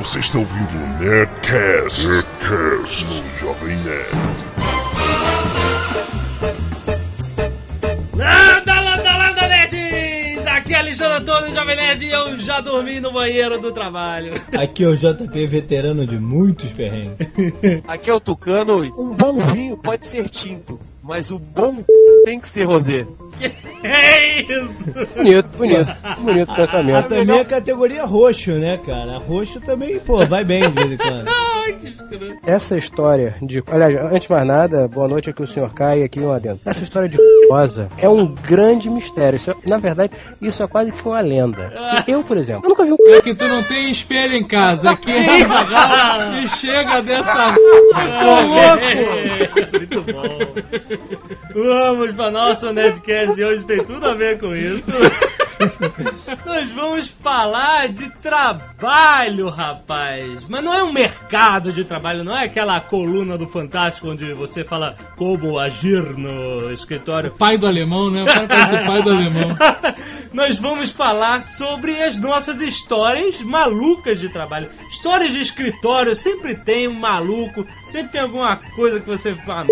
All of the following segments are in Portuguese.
Você está ouvindo o Nerdcast, Nerdcast no Jovem Nerd. Landa, landa, landa, nerds! Aqui é Alexandre Antônio, Jovem Nerd, e eu já dormi no banheiro do trabalho. Aqui é o JP, veterano de muitos perrengues. Aqui é o Tucano. Um bom vinho pode ser tinto, mas o bom tem que ser rosé. É isso! Bonito, bonito. Bonito pensamento. Também a categoria roxo, né, cara? Roxo também, pô, vai bem de vez em quando. Que. Essa história de. Aliás, antes de mais nada, boa noite aqui o senhor Kai e aqui um adendo. Essa história de rosa é um grande mistério. Isso é- na verdade, isso é quase que uma lenda. Eu, por exemplo, eu nunca vi um. É que tu não tem espelho em casa. Aqui é Azaghal e chega dessa. Eu sou louco! Muito bom. Vamos para nosso Nerdcast de hoje, tem tudo a ver com isso. Nós vamos falar de trabalho, rapaz. Mas não é um mercado de trabalho, não é aquela coluna do Fantástico onde você fala como agir no escritório. Pai do alemão, né? O cara parece o pai do alemão. Nós vamos falar sobre as nossas histórias malucas de trabalho. Histórias de escritório, sempre tem um maluco, sempre tem alguma coisa que você fa-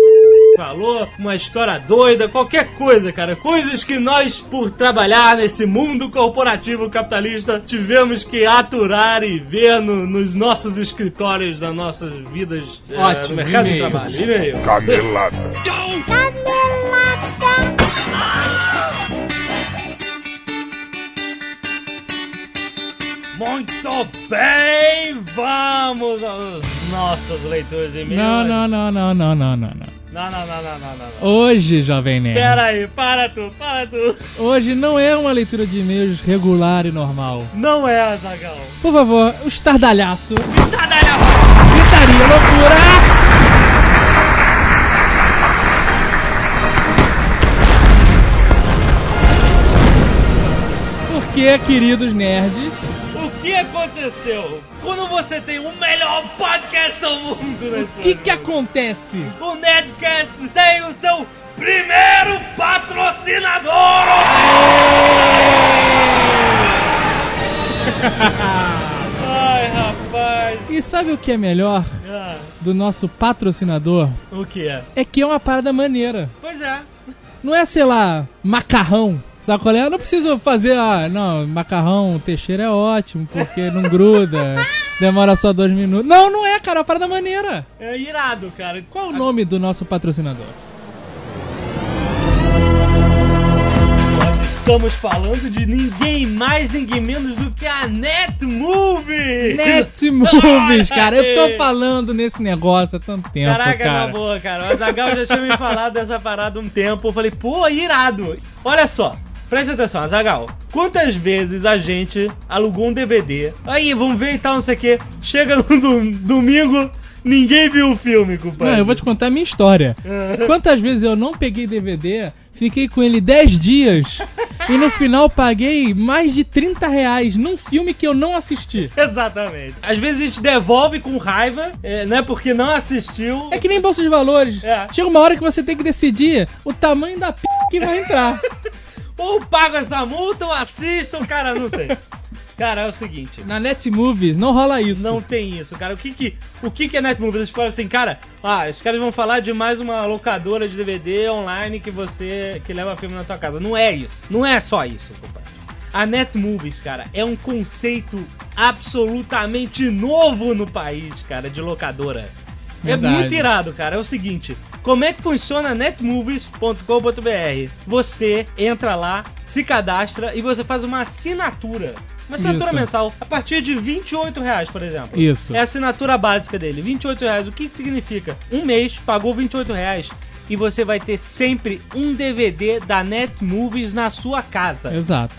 falou, uma história doida, qualquer coisa, cara. Coisas que nós, por trabalhar nesse mundo corporativo capitalista, tivemos que aturar e ver no- nos nossos escritórios, das nossas vidas Ótimo, no mercado de trabalho. E-mail. Canelada. Muito bem, vamos aos nossos leitores de e-mail. Não, não, não, não, não, não, não, não. Não, não, não, não, não, não. Hoje, Jovem Nerd. Pera aí, para tu, para tu. Hoje não é uma leitura de e-mails regular e normal. Não é a Zagal. Por favor, o estardalhaço. Estardalha! Gritaria, loucura! Porque, queridos nerds, que aconteceu? Quando você tem o melhor podcast do mundo, né? o que que acontece? O Nerdcast tem o seu primeiro patrocinador! Ai, rapaz. E sabe o que é melhor Ah, do nosso patrocinador? o que é? É que é uma parada maneira. Pois é. Não é, sei lá, macarrão. Sabe qual é? Eu não preciso fazer, ah, não, macarrão Teixeira é ótimo, porque não gruda, demora só dois minutos. Não, não é, cara, é uma parada maneira. É irado, cara. Qual é o nome do nosso patrocinador? Estamos falando de ninguém mais, ninguém menos do que a Netmovie! Net Movies, cara. Eu tô falando nesse negócio há tanto tempo, Caraca, na cara. boa, cara. O Azagal já tinha me falado dessa parada um tempo. Eu falei, pô, irado. Olha só, presta atenção, Azagal. Quantas vezes a gente alugou um DVD? Aí, vamos ver e tal, não sei o quê. Chega no dom- domingo, ninguém viu o filme, compadre. Não, eu vou te contar a minha história. Quantas vezes eu não peguei DVD, fiquei com ele 10 dias e no final paguei mais de 30 reais num filme que eu não assisti. Exatamente. Às vezes a gente devolve com raiva, é, né? Porque não assistiu. É que nem bolsa de valores. É. Chega uma hora que você tem que decidir o tamanho da p que vai entrar. Ou pago essa multa ou assistam, cara, não sei. Cara, é o seguinte. Na Netmovies não rola isso. Não tem isso, cara. O que que, o que, que é Netmovies? Eles falam assim, cara, ah, os caras vão falar de mais uma locadora de DVD online que você que leva filme na tua casa. Não é isso. Não é só isso, compadre. A Netmovies, cara, é um conceito absolutamente novo no país, cara, de locadora. Verdade. É muito irado, cara. É o seguinte: como é que funciona netmovies.com.br? Você entra lá, se cadastra e você faz uma assinatura. Uma assinatura Isso. mensal a partir de 28 reais, por exemplo. Isso. É a assinatura básica dele, 28 reais. O que que significa? Um mês, pagou 28 reais e você vai ter sempre um DVD da Netmovies na sua casa. Exato.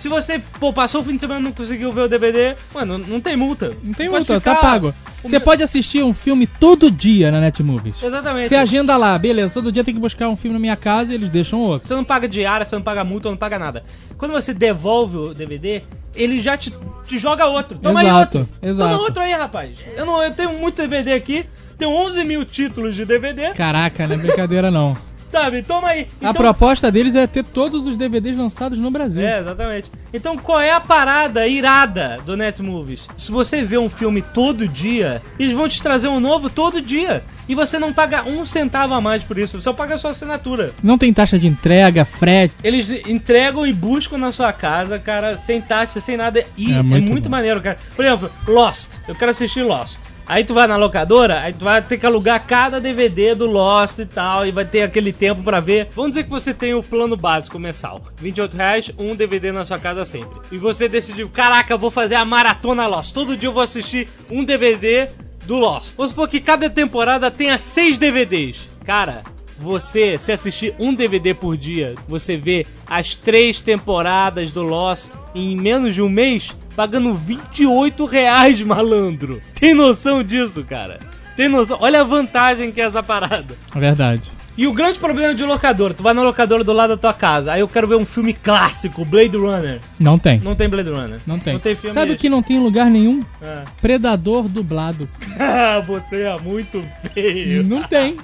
Se você, pô, passou o fim de semana e não conseguiu ver o DVD, mano, não tem multa. Não tem multa, tá ficar- pago. Você pode assistir um filme todo dia na Netmovies. Exatamente. Você agenda lá, beleza, todo dia tem que buscar um filme na minha casa e eles deixam outro. Você não paga diária, você não paga multa, não paga nada. Quando você devolve o DVD, ele já te, te joga outro. Toma Exato, aí outro. exato. Toma outro aí, rapaz. Eu, não, eu tenho muito DVD aqui, tenho 11 mil títulos de DVD. Caraca, não é brincadeira não. Sabe? Toma aí. A Então- proposta deles é ter todos os DVDs lançados no Brasil. É, exatamente. Então qual é a parada irada do Netmovies? Se você vê um filme todo dia, eles vão te trazer um novo todo dia. E você não paga um centavo a mais por isso, você só paga a sua assinatura. Não tem taxa de entrega, frete. Eles entregam e buscam na sua casa, cara, sem taxa, sem nada. E É é muito muito, bom. maneiro, cara. Por exemplo, Lost. Eu quero assistir Lost. Aí tu vai na locadora, aí tu vai ter que alugar cada DVD do Lost e tal, e vai ter aquele tempo pra ver. Vamos dizer que você tem o plano básico mensal. 28 reais, um DVD na sua casa sempre. E você decidiu, caraca, vou fazer a maratona Lost. Todo dia eu vou assistir um DVD do Lost. Vamos supor que cada temporada tenha seis DVDs. Cara, você, se assistir um DVD por dia, você vê as três temporadas do Lost em menos de um mês, pagando 28 reais, malandro. Tem noção disso, cara? Tem noção? Olha a vantagem que é essa parada. É verdade. E o grande problema de locador, tu vai na locadora do lado da tua casa, aí eu quero ver um filme clássico, Blade Runner. Não tem. Não tem Blade Runner. Não tem. Não tem filme. Sabe o que não tem em lugar nenhum? Ah. Predador dublado. Você é muito feio. Não tem.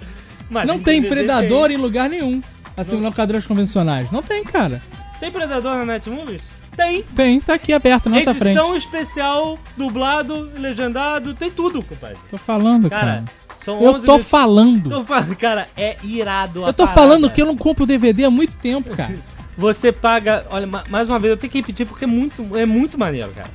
Mas Não em tem Predador em lugar nenhum. Assim, locadoras convencionais. Não tem, cara. Tem Predador na Netmovies? Tem. Tem, tá aqui aberto na nossa frente. Edição especial, dublado, legendado, tem tudo, compadre. Tô falando, Cara, cara. são Eu 11 tô mil- falando. Tô falando, cara, é irado Eu tô parada. falando que eu não compro DVD há muito tempo, cara. Você paga, olha, ma- mais uma vez, eu tenho que repetir porque é muito, é muito maneiro, cara.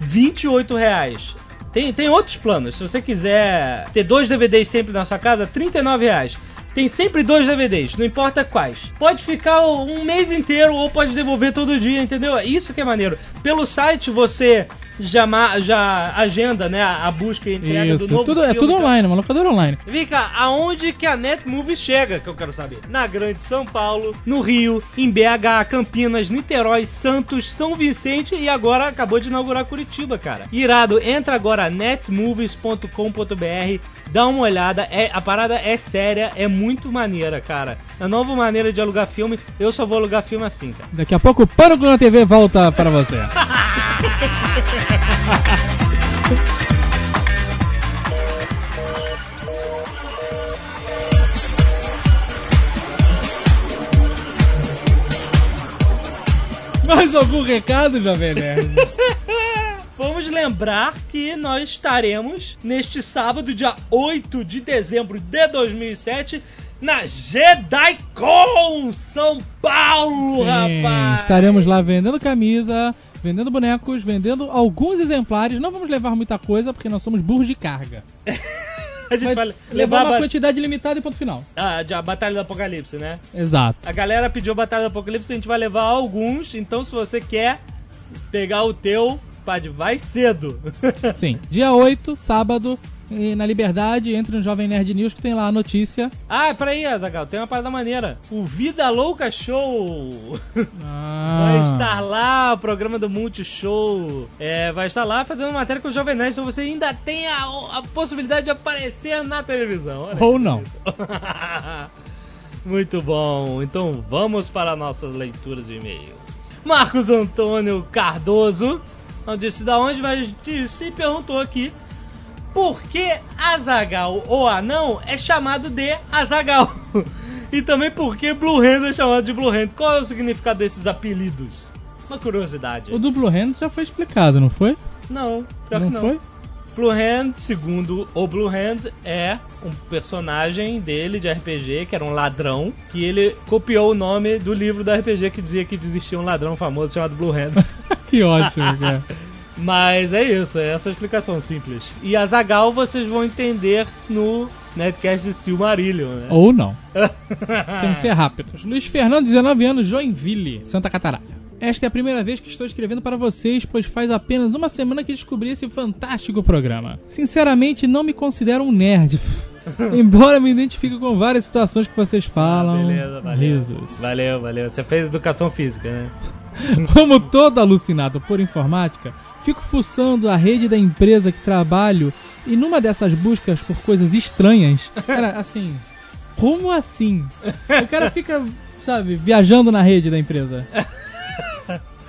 28 reais. Tem, tem outros planos. Se você quiser ter dois DVDs sempre na sua casa, 39 reais. Tem sempre dois DVDs, não importa quais. Pode ficar um mês inteiro ou pode devolver todo dia, entendeu? Isso que é maneiro. Pelo site você já, já agenda, né, a busca e entrega do Isso, novo tudo, é filme, tudo então- online, uma locadora online. Vem cá, aonde que a Netmovie chega, que eu quero saber? Na Grande São Paulo, no Rio, em BH, Campinas, Niterói, Santos, São Vicente e agora acabou de inaugurar Curitiba, cara. Irado, entra agora netmovies.com.br, dá uma olhada, é, a parada é séria, é muito maneira, cara. É a nova maneira de alugar filme, eu só vou alugar filme assim, cara. Daqui a pouco o Pânico na TV volta para você. Mais algum recado, Jovem Nerd? Vamos lembrar que nós estaremos neste sábado, dia 8 de dezembro de 2007, na JediCon São Paulo, Sim, rapaz! estaremos lá vendendo camisa, vendendo bonecos, vendendo alguns exemplares. Não vamos levar muita coisa porque nós somos burros de carga. A gente Vai vai levar uma a, quantidade limitada e ponto final. a, de- a Batalha do Apocalipse, né? Exato. A galera pediu a Batalha do Apocalipse, a gente vai levar alguns, então se você quer pegar o teu, pode, vai cedo. Sim. Dia 8, sábado, na Liberdade, entre no Jovem Nerd News que tem lá a notícia. ah, peraí, Azagal, tem uma parada maneira. O Vida Louca Show Ah, Vai estar lá, o programa do Multishow. É, vai estar lá fazendo matéria com o Jovem Nerd, então você ainda tem a, a possibilidade de aparecer na televisão. Ou não. Muito bom. Então vamos para nossas leituras de e-mail. Marcos Antônio Cardoso não disse da onde, mas disse e perguntou aqui por que Azagal ou Anão é chamado de Azagal. E também por que Blue Hand é chamado de Blue Hand. Qual é o significado desses apelidos? Uma curiosidade. O do Blue Hand já foi explicado, não foi? Não, pior não, que não. foi? Blue Hand, segundo o Blue Hand, é um personagem dele de RPG, que era um ladrão, que ele copiou o nome do livro do RPG que dizia que existia um ladrão famoso chamado Blue Hand. que ótimo, cara. Mas é isso, é essa a explicação simples. E a Zagal vocês vão entender no Netcast de Silmarillion, né? Ou não. Temos que ser rápidos. Luiz Fernando, 19 anos, Joinville, Santa Catarina. Esta é a primeira vez que estou escrevendo para vocês, pois faz apenas uma semana que descobri esse fantástico programa. Sinceramente, não me considero um nerd. Embora me identifique com várias situações que vocês falam. Ah, Beleza, valeu. Risos. Valeu, valeu. Você fez educação física, né? Como todo alucinado por informática, fico fuçando a rede da empresa que trabalho e numa dessas buscas por coisas estranhas, cara, assim, como assim? O cara fica, sabe, viajando na rede da empresa.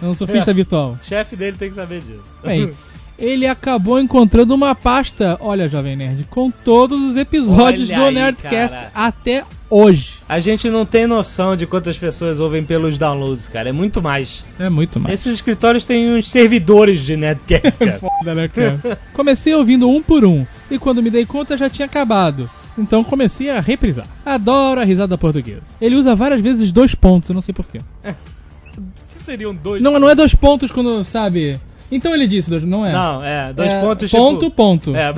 É um surfista virtual. O chefe dele tem que saber disso. Bem, ele acabou encontrando uma pasta, olha, Jovem Nerd, com todos os episódios Olha do aí, Nerdcast cara. até hoje. A gente não tem noção de quantas pessoas ouvem pelos downloads, cara. É muito mais. É muito mais. Esses escritórios têm uns servidores de Nerdcast, cara. Foda, né, cara? Comecei ouvindo um por um, e quando me dei conta já tinha acabado. Então comecei a reprisar. Adoro a risada portuguesa. Ele usa várias vezes dois pontos, não sei porquê. que seriam dois? Não, não é dois pontos quando, sabe... Então ele disse dois, não é? Não, é. Dois É pontos Ponto, tipo... ponto. É,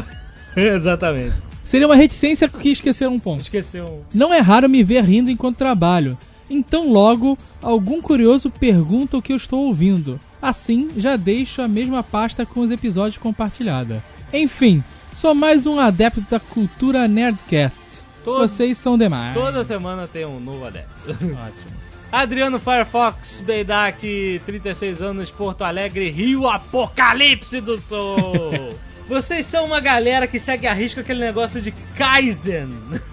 exatamente. Seria uma reticência que esqueceram um ponto. Esqueceu. Não é raro me ver rindo enquanto trabalho. Então logo, algum curioso pergunta o que eu estou ouvindo. Assim, já deixo a mesma pasta com os episódios compartilhada. Enfim, sou mais um adepto da cultura Nerdcast. Todo- Vocês são demais. Toda semana tem um novo adepto. Ótimo. Adriano Firefox, Beidak, 36 anos, Porto Alegre, Rio Apocalipse do Sul. Vocês são uma galera que segue a risco aquele negócio de Kaizen.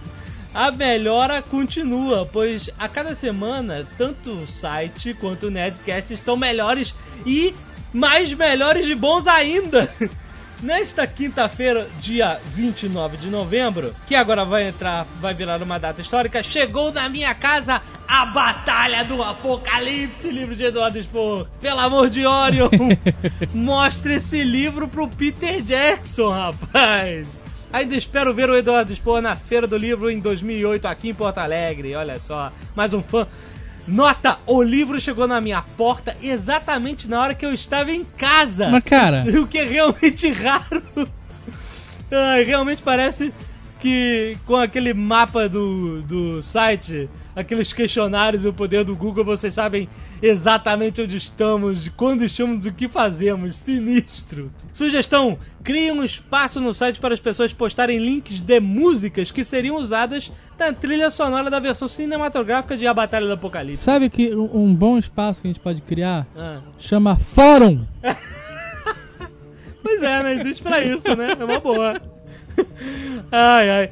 A melhora continua, pois a cada semana, tanto o site quanto o Nerdcast estão melhores e mais melhores de bons ainda. Nesta quinta-feira, dia 29 de novembro, que agora vai entrar, vai virar uma data histórica, chegou na minha casa a Batalha do Apocalipse, livro de Eduardo Spohr. Pelo amor de Orion, mostre esse livro pro Peter Jackson, rapaz. Ainda espero ver o Eduardo Spohr na Feira do Livro em 2008 aqui em Porto Alegre. Olha só, mais um fã. Nota, o livro chegou na minha porta exatamente na hora que eu estava em casa. Mas cara, O que é realmente raro. Ai, realmente parece que com aquele mapa do, do site, aqueles questionários e o poder do Google, vocês sabem exatamente onde estamos, de quando estamos, o que fazemos. Sinistro. Sugestão: crie um espaço no site para as pessoas postarem links de músicas que seriam usadas na trilha sonora da versão cinematográfica de A Batalha do Apocalipse. sabe que um bom espaço que a gente pode criar Ah. chama fórum. Pois é, né? Existe pra isso, né? É uma boa. Ai, ai.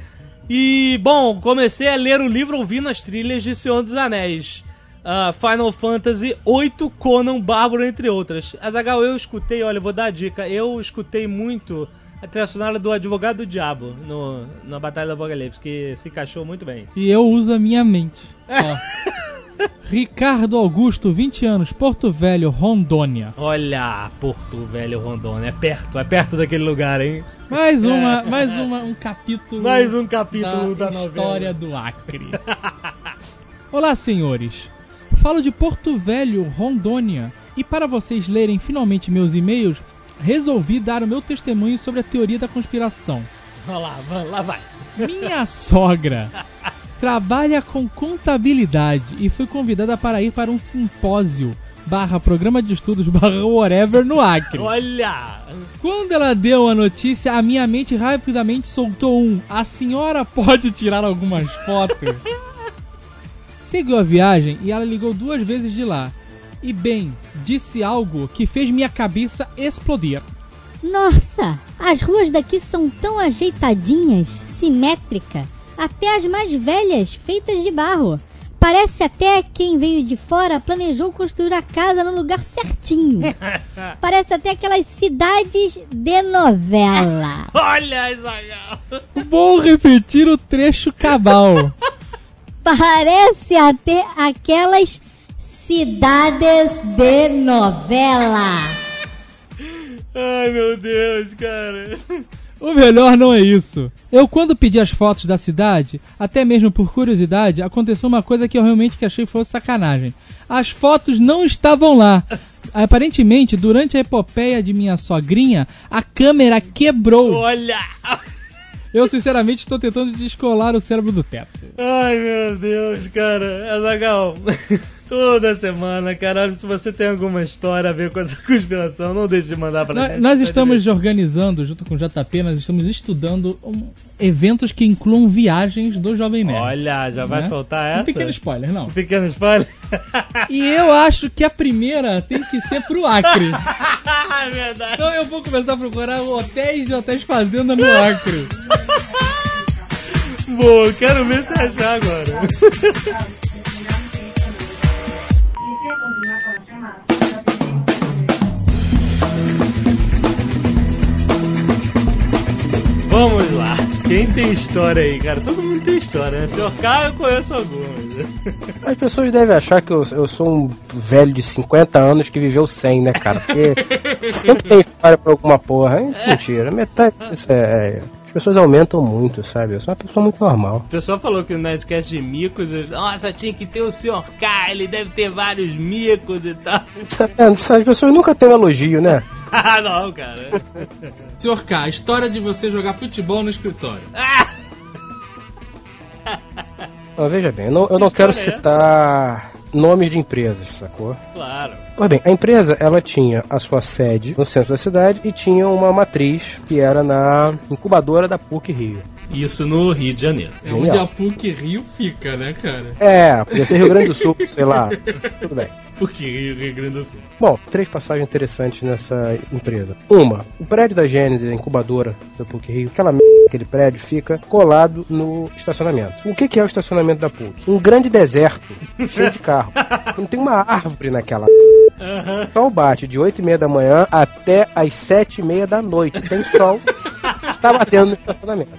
E, bom, comecei a ler o livro ouvindo as trilhas de Senhor dos Anéis. Ah, Final Fantasy VIII, Conan, Bárbaro, entre outras. Azagal, eu escutei, olha, eu vou dar a dica. Eu escutei muito a trilha sonora do Advogado do Diabo no, na Batalha do Apocalipse, que se encaixou muito bem. E eu uso a minha mente. Ricardo Augusto, 20 anos, Porto Velho, Rondônia. Olha, Porto Velho Rondônia, é perto, é perto daquele lugar, hein? Mais uma, mais uma, um capítulo. Mais um capítulo da, da, novela. história do Acre. Olá, senhores. Falo de Porto Velho, Rondônia. E para vocês lerem finalmente meus e-mails, resolvi dar o meu testemunho sobre a teoria da conspiração. Lá, vai- lá vai. Minha sogra trabalha com contabilidade e foi convidada para ir para um simpósio barra programa de estudos barra whatever no Acre. Olha! Quando ela deu a notícia, a minha mente rapidamente soltou um: A senhora pode tirar algumas fotos? Seguiu a viagem e ela ligou duas vezes de lá. E bem, disse algo que fez minha cabeça explodir. Nossa, as ruas daqui são tão ajeitadinhas, simétrica, até as mais velhas, feitas de barro. Parece até quem veio de fora planejou construir a casa no lugar certinho. Parece até aquelas cidades de novela. Olha, Isagal! Vou repetir o trecho cabal. Parece até aquelas cidades de novela. Ai, meu Deus, cara. O melhor não é isso. Eu, quando pedi as fotos da cidade, até mesmo por curiosidade, aconteceu uma coisa que eu realmente que achei fosse sacanagem. As fotos não estavam lá. Aparentemente, durante a epopeia de minha sogrinha, a câmera quebrou. Olha! Eu, sinceramente, estou tentando descolar o cérebro do teto. Ai, meu Deus, cara. Azagal, toda semana, cara, se você tem alguma história a ver com essa conspiração, não deixe de mandar pra Nós, gente. nós tá estamos organizando, junto com o JP, nós estamos estudando um- eventos que incluam viagens do Jovem Nerd. Olha, já vai Né? soltar essa? Um pequeno spoiler, não. Um pequeno spoiler? E eu acho que a primeira tem que ser pro Acre. É verdade. Então eu vou começar a procurar hotéis de hotéis fazenda no Acre. Boa, quero ver se achar agora. Vamos lá. Quem tem história aí, cara? Todo mundo tem história, né? Senhor K, eu conheço algumas. As pessoas devem achar que eu, eu sou um velho de 50 anos que viveu 100, né, cara? Porque sempre tem história pra alguma porra. Isso é mentira. Metade disso é. As pessoas aumentam muito, sabe? Eu sou uma pessoa muito normal. O pessoal falou que no Nerdcast de micos, nossa, tinha que ter o Sr. K, ele deve ter vários micos e tal. É, As pessoas nunca têm um elogio, né? Ah, não, cara. Senhor K, a história de você jogar futebol no escritório. Ó, veja bem, eu não, eu não quero é citar nomes de empresas, sacou? Claro. Pois bem, a empresa ela tinha a sua sede no centro da cidade e tinha uma matriz que era na incubadora da PUC Rio. Isso no Rio de Janeiro. É Genial. onde a PUC Rio fica, né, cara? É, podia ser Rio Grande do Sul, sei lá. Tudo bem. Porque Rio, Rio Grande do Sul. Bom, três passagens interessantes nessa empresa. Uma, o prédio da Gênesis, a incubadora da PUC Rio, aquela merda, aquele prédio fica colado no estacionamento. O que, que é o estacionamento da PUC? Um grande deserto, cheio de carro. Não tem uma árvore naquela Aham. sol bate de 8 e meia da manhã até as 7 e meia da noite. Tem sol, está batendo no estacionamento.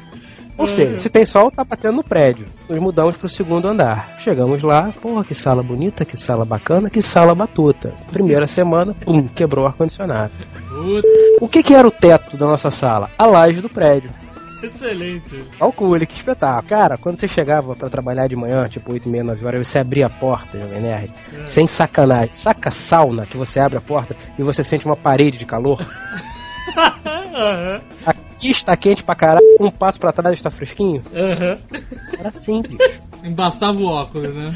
Ou seja, se tem sol, tá batendo no prédio. Nos mudamos pro segundo andar. Chegamos lá, porra, que sala bonita, que sala bacana, que sala batuta. Primeira semana, pum, quebrou o ar-condicionado. O que que era o teto da nossa sala? A laje do prédio. Excelente. Calcule, que espetáculo. Cara, quando você chegava pra trabalhar de manhã, tipo 8 e meia, 9 horas, você abria a porta, Jovem Nerd, sem sacanagem. Saca sauna que você abre a porta e você sente uma parede de calor? Aham. Aqui está quente pra caralho, um passo pra trás está fresquinho? Aham. Era simples. embaçava o óculos, né?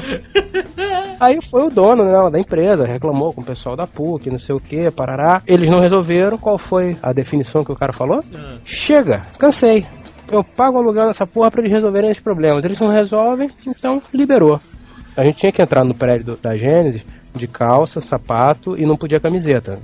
Aí foi o dono né, da empresa, reclamou com o pessoal da PUC, não sei o que, parará. Eles não resolveram. Qual foi a definição que o cara falou? Ah. Chega, cansei. Eu pago o aluguel nessa porra pra eles resolverem os problemas. Eles não resolvem, então liberou. A gente tinha que entrar no prédio da Gênesis de calça, sapato e não podia camiseta.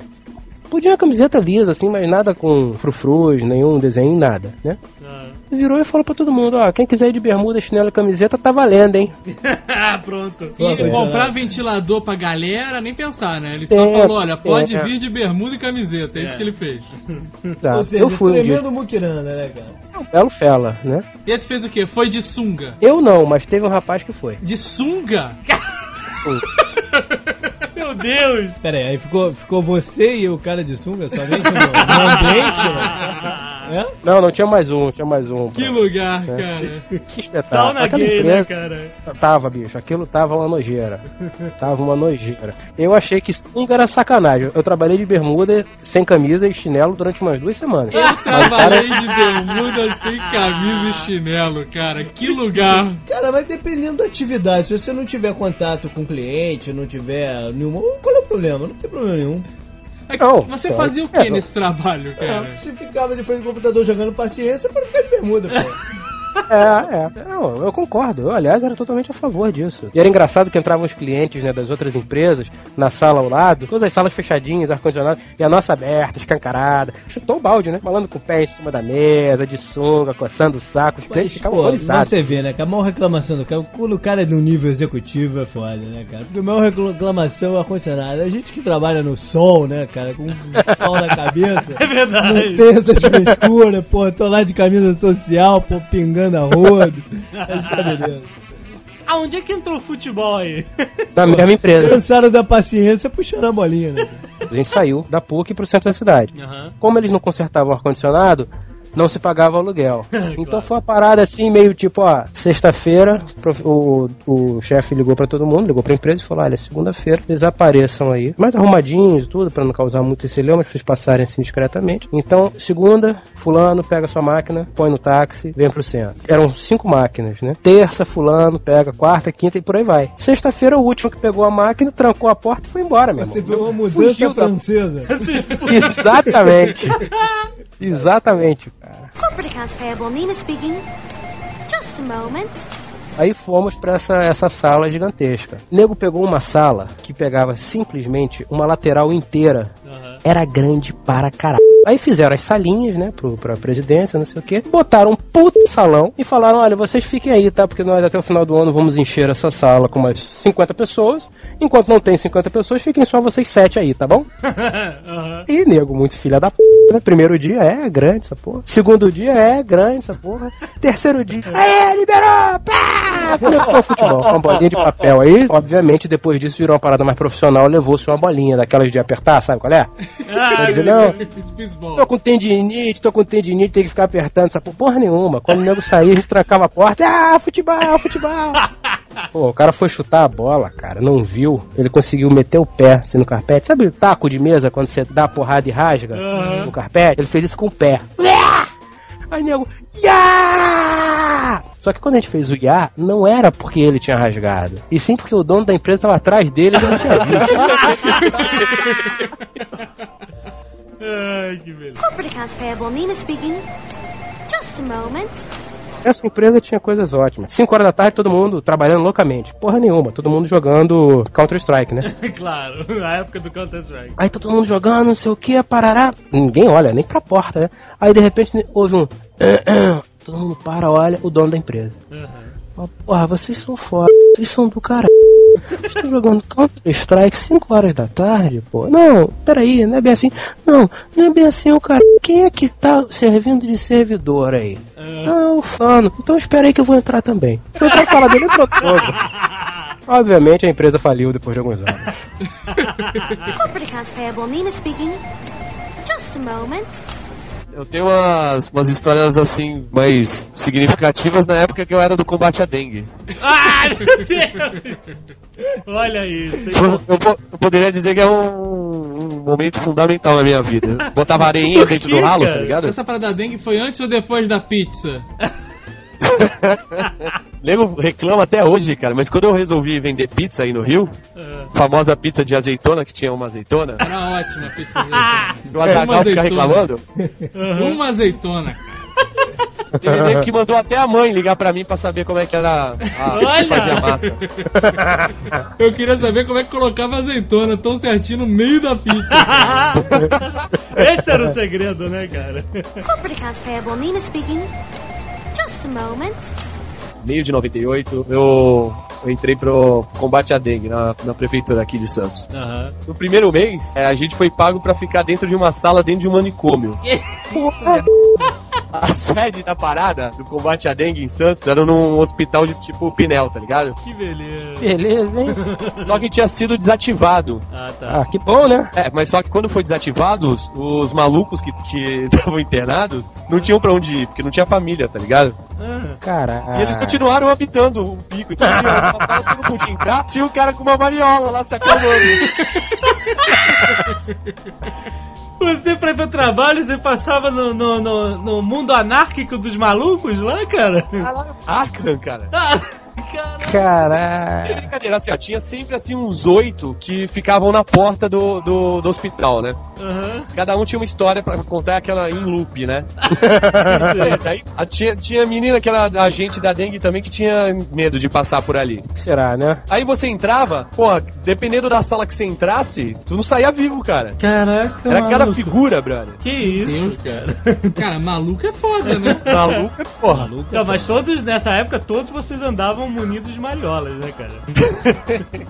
Podia uma camiseta lisa, assim, mas nada com frufrus, nenhum desenho, nada, né? Ah. Virou e falou pra todo mundo, ó, quem quiser ir de bermuda, chinelo e camiseta, tá valendo, hein? Pronto. E Pô, comprar né? ventilador pra galera, nem pensar, né? Ele só É, falou, olha, pode é. vir de bermuda e camiseta. É, isso É. que ele fez. Tá. Ou seja, eu fui um dia, tremendo muquirana, né, cara? um belo fela, né? E aí tu fez o quê? Foi de sunga. Eu não, mas teve um rapaz que foi. De sunga? Deus. Pera aí, aí ficou, ficou você e o cara de sunga somente no, no ambiente, né? É? Não, não tinha mais um, tinha mais um. Que pra- lugar, É. cara. Que espetáculo. Sauna Aquela gay, né, empresa cara? tava, bicho, aquilo tava uma nojeira. Tava uma nojeira. Eu achei que sunga era sacanagem. Eu trabalhei de bermuda, sem camisa e chinelo durante umas duas semanas. Eu trabalhei de bermuda sem camisa e chinelo, cara. Que lugar. Cara, mas dependendo da atividade, se você não tiver contato com o cliente, não tiver nenhuma. Qual é o problema? Não tem problema nenhum. É Não, Você não. fazia o É, que não. nesse trabalho, cara? Você ficava de frente do computador jogando paciência para ficar de bermuda, pô. É, é. Não, eu concordo. Eu, aliás, era totalmente a favor disso. E era engraçado que entravam os clientes né, das outras empresas na sala ao lado, todas as salas fechadinhas, ar-condicionado, e a nossa aberta, escancarada. Chutou o balde, né? Falando com o pé em cima da mesa, de sunga, coçando o saco. Os clientes Mas, ficavam horrorizados. você vê, né? Que a maior reclamação do cara, quando o cara é no nível executivo é foda, né, cara? Porque a maior reclamação é o ar-condicionado. A gente que trabalha no sol, né, cara, com sol na cabeça. É verdade. Não tem essas frescuras, pô, tô lá de camisa social, pô, pingando a rodo. Tá beleza. Ah, onde é que entrou o futebol aí? Na mesma empresa. Cansaram da paciência puxando a bolinha, né? A gente saiu da PUC pro centro da cidade. Aham. Como eles não consertavam o ar-condicionado, não se pagava aluguel. Então Claro. foi uma parada assim, meio tipo, ó, sexta-feira, o, o chefe ligou pra todo mundo, ligou pra empresa e falou: olha, segunda-feira eles apareçam aí, mais arrumadinhos e tudo, pra não causar muito esse lema, as pessoas passarem assim discretamente. Então, segunda, fulano pega sua máquina, põe no táxi, vem pro centro. Eram cinco máquinas, né? Terça, fulano pega, quarta, quinta e por aí vai. Sexta-feira, o último que pegou a máquina, trancou a porta e foi embora, meu Você viu uma mudança Fugiu da- francesa. Exatamente. Exatamente. Corporate accounts payable, Nina speaking. Just a moment. Aí fomos pra essa, essa sala gigantesca. O nego pegou uma sala que pegava simplesmente uma lateral inteira. Aham. Era grande para caralho. Aí fizeram as salinhas, né, pro, pra presidência, não sei o que. Botaram um puta salão e falaram: olha, vocês fiquem aí, tá? Porque nós até o final do ano vamos encher essa sala com umas 50 pessoas. Enquanto não tem 50 pessoas, fiquem só vocês sete aí, tá bom? Aham. E nego, muito filha da p. Né? Primeiro dia é grande essa porra. Segundo dia é grande essa porra. Terceiro dia, aê, liberou! Pá! Começou o futebol com uma bolinha de papel aí. Obviamente, depois disso virou uma parada mais profissional, levou-se uma bolinha daquelas de apertar, sabe qual é? Ai, dizer, não. Tô com tendinite, tô com tendinite, tem que ficar apertando essa porra, nenhuma. Quando o nego saía, a gente trancava a porta. Ah, futebol, futebol. Pô, o cara foi chutar a bola, cara, não viu. Ele conseguiu meter o pé assim no carpete. Sabe o taco de mesa quando você dá a porrada e rasga Aham. no carpete? Ele fez isso com o pé. Aí nego, ya! Só que quando a gente fez o ya, não era porque ele tinha rasgado. E sim porque o dono da empresa estava atrás dele e ele não tinha visto. Ai, que beleza. Corporate accounts payable. Nina speaking. Just a moment. Essa empresa tinha coisas ótimas. 5 horas da tarde, todo mundo trabalhando loucamente. Porra nenhuma, todo mundo jogando Counter-Strike, né? claro, a época do Counter-Strike. Aí tá todo mundo jogando, não sei o que, parará. Ninguém olha nem pra porta, né? Aí de repente houve um. Todo mundo para, olha, o dono da empresa. Fala, Porra, vocês são foda, vocês são do caralho. Estão jogando Counter-Strike 5 horas da tarde, pô. Não, peraí, não é bem assim. Não, não é bem assim, o cara. Quem é que tá servindo de servidor aí? Ah, o Fano. Então espera aí que eu vou entrar também. Foi pra sala dele todo. Obviamente a empresa faliu depois de alguns anos. Corporate accounts payable. Nina speaking. Just a moment. Eu tenho umas, umas histórias assim mais significativas na época que eu era do combate à dengue. Ai, meu Deus! Olha isso. hein? Eu, po- eu poderia dizer que é um, um momento fundamental na minha vida. Botava areinha dentro do ralo, tá ligado? Essa parada da dengue foi antes ou depois da pizza? Nego reclama até hoje, cara, mas quando eu resolvi vender pizza aí no Rio, Ah. famosa pizza de azeitona, que tinha uma azeitona, Era ótima a pizza azeitona. o Azaghal fica reclamando, Uma azeitona, cara. teve nego que mandou até a mãe ligar pra mim pra saber como é que era a, Olha! que fazia a massa. Eu queria saber como é que colocava azeitona tão certinho no meio da pizza. Esse era o segredo, né, cara? Corporate accounts payable. Nina speaking. Just a moment. Meio de 98, eu, eu entrei pro combate à dengue na, na prefeitura aqui de Santos. Aham. No primeiro mês, é, a gente foi pago pra ficar dentro de uma sala dentro de um manicômio. A sede da parada do combate à dengue em Santos era num hospital de tipo Pinel, tá ligado? Que beleza. Beleza, hein? Só que tinha sido desativado. Ah, tá. Ah, que bom, né? É, mas só que quando foi desativado, os, os malucos que que estavam internados não tinham pra onde ir, porque não tinha família, tá ligado? Ah. Caralho. E eles continuaram habitando o pico. Então, tinha, não podia entrar, tinha um cara com uma variola lá se acalmando. Você, pra ir pro trabalho, você passava no, no, no, no mundo anárquico dos malucos lá, cara? Arkham, cara. Ah, cara. Caralho. Brincadeira, assim, ó, tinha sempre assim uns oito que ficavam na porta do, do, do hospital, né? Aham. Cada um tinha uma história pra contar aquela em loop, né? Beleza, aí a- tinha, tinha menina, aquela agente da dengue também, que tinha medo de passar por ali. O que será, né? Aí você entrava, porra, dependendo da sala que você entrasse, tu não saía vivo, cara. Caraca, Era cada maluco. figura, brother. Que isso, Deus, cara. Cara, maluco é foda, né? Maluco, é porra. Não, mas todos, nessa época, todos vocês andavam munidos de malholas, né, cara?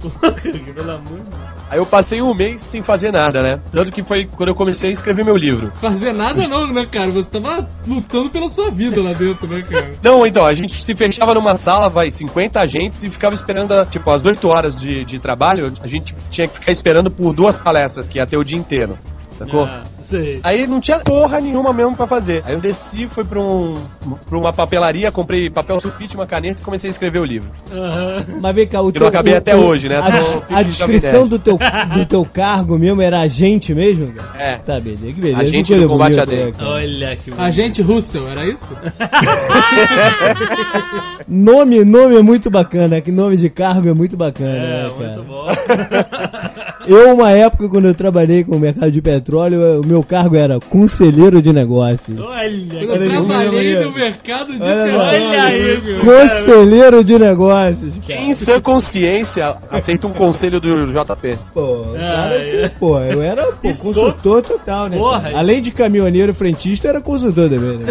Pelo amor de Deus. Aí eu passei um mês sem fazer nada, né? Tanto que foi quando eu comecei a escrever meu livro. Fazer nada não, né, cara? Você tava lutando pela sua vida lá dentro, né, cara? Não, então, a gente se fechava numa sala, vai, 50 agentes e ficava esperando, a- tipo, às 8 horas de, de trabalho, a gente tinha que ficar esperando por duas palestras, que ia ter o dia inteiro. Sacou? Ah, sei. Aí não tinha porra nenhuma mesmo pra fazer. Aí eu desci, fui pra, um, pra uma papelaria, comprei papel sulfite, uma caneta e comecei a escrever o livro. Aham. Mas vem cá, o Eu teu, não acabei o- até o- hoje, né? A, a de descrição do teu, do teu cargo mesmo era agente mesmo? cara? É. Tá, beleza, que beleza. Agente que do combate à dengue. né, cara? Olha que Agente Russell, era isso? Nome, nome é muito bacana, que nome de cargo é muito bacana, É, né, cara? muito bom. Eu, uma época, quando eu trabalhei com o mercado de petróleo, o meu cargo era conselheiro de negócios. Olha, Eu trabalhei no mercado de olha, petróleo. olha isso. meu. Conselheiro de negócios. Quem em sã consciência aceita um conselho do JP? Pô, cara, é. pô, eu era pô, consultor total, né? Porra? Além de caminhoneiro frentista, era consultor também, né?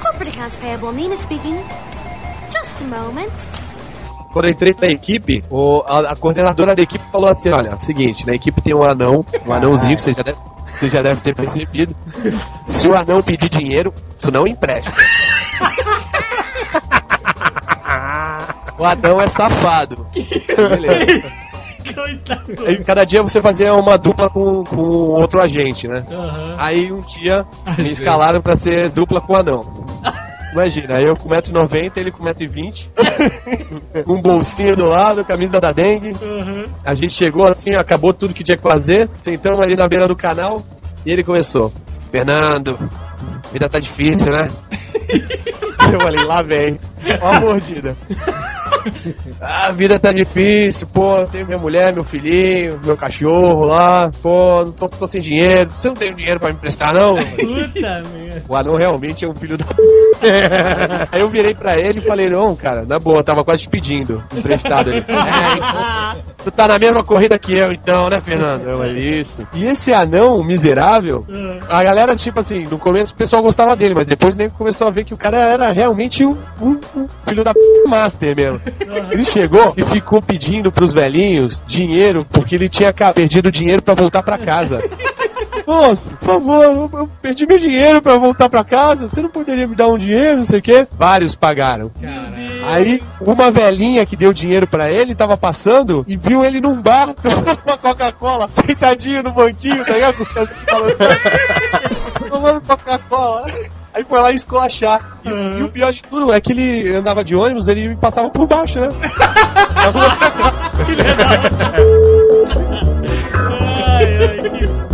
Corporate accounts payable, Nina speaking. Just a moment. Quando eu entrei na equipe, o- a, a coordenadora da equipe falou assim: olha, seguinte, na equipe tem um anão, um anãozinho que você já deve, você já deve ter percebido. Se o anão pedir dinheiro, tu não empresta. o anão é safado. Beleza. Aí, cada dia você fazia uma dupla com, com outro agente, né? Aham. Aí um dia me escalaram pra ser dupla com o anão. Imagina, eu com 1,90m, ele com 1,20m, um bolsinho do lado, camisa da dengue. Aham. A gente chegou assim, acabou tudo que tinha que fazer, sentamos ali na beira do canal e ele começou. Fernando, vida tá difícil, né? eu falei, lá vem. Ó a mordida. Ah, a vida tá difícil, pô, tenho minha mulher, meu filhinho, meu cachorro lá, pô, não tô, tô sem dinheiro. Você não tem dinheiro pra me emprestar, não? Puta merda. O anão realmente é um filho da. Aí eu virei pra ele e falei, não, cara, na boa, tava quase te pedindo emprestado. Ele, é, então, tu tá na mesma corrida que eu, então, né, Fernando? Eu, é isso. E esse anão miserável, a galera, tipo assim, no começo o pessoal gostava dele, mas depois nem começou a ver que o cara era realmente um- um filho da p... master mesmo. Ele chegou e ficou pedindo pros velhinhos dinheiro, porque ele tinha perdido dinheiro pra voltar pra casa. Moço, por favor, eu, perdi meu dinheiro pra voltar pra casa. Você não poderia me dar um dinheiro, não sei o quê? Vários pagaram. Aí, uma velhinha que deu dinheiro pra ele tava passando e viu ele num bar tomando uma Coca-Cola, sentadinho no banquinho, tá ligado? Com os pezinhos balançando. tomando Coca-Cola. Aí foi lá esculachar. E, e o pior de tudo é que ele andava de ônibus, ele me passava por baixo, né? Ai, ai, que...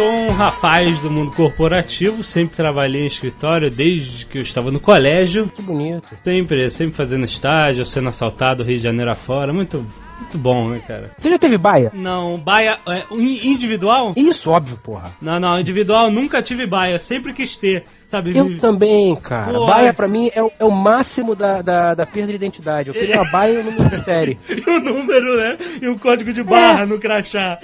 sou um rapaz do mundo corporativo, sempre trabalhei em escritório desde que eu estava no colégio. Que bonito. Sempre, sempre fazendo estágio, sendo assaltado Rio de Janeiro afora. Muito, muito bom, né, cara? Você já teve baia? Não, baia é, in- individual? Isso, óbvio, porra. Não, não, individual nunca tive baia, sempre quis ter, sabe? Eu também, cara. Pô, baia é. pra mim é, o- é o máximo da, da, da perda de identidade. Eu queria uma baia e o número de série. E o número, né? E o código de barra no crachá.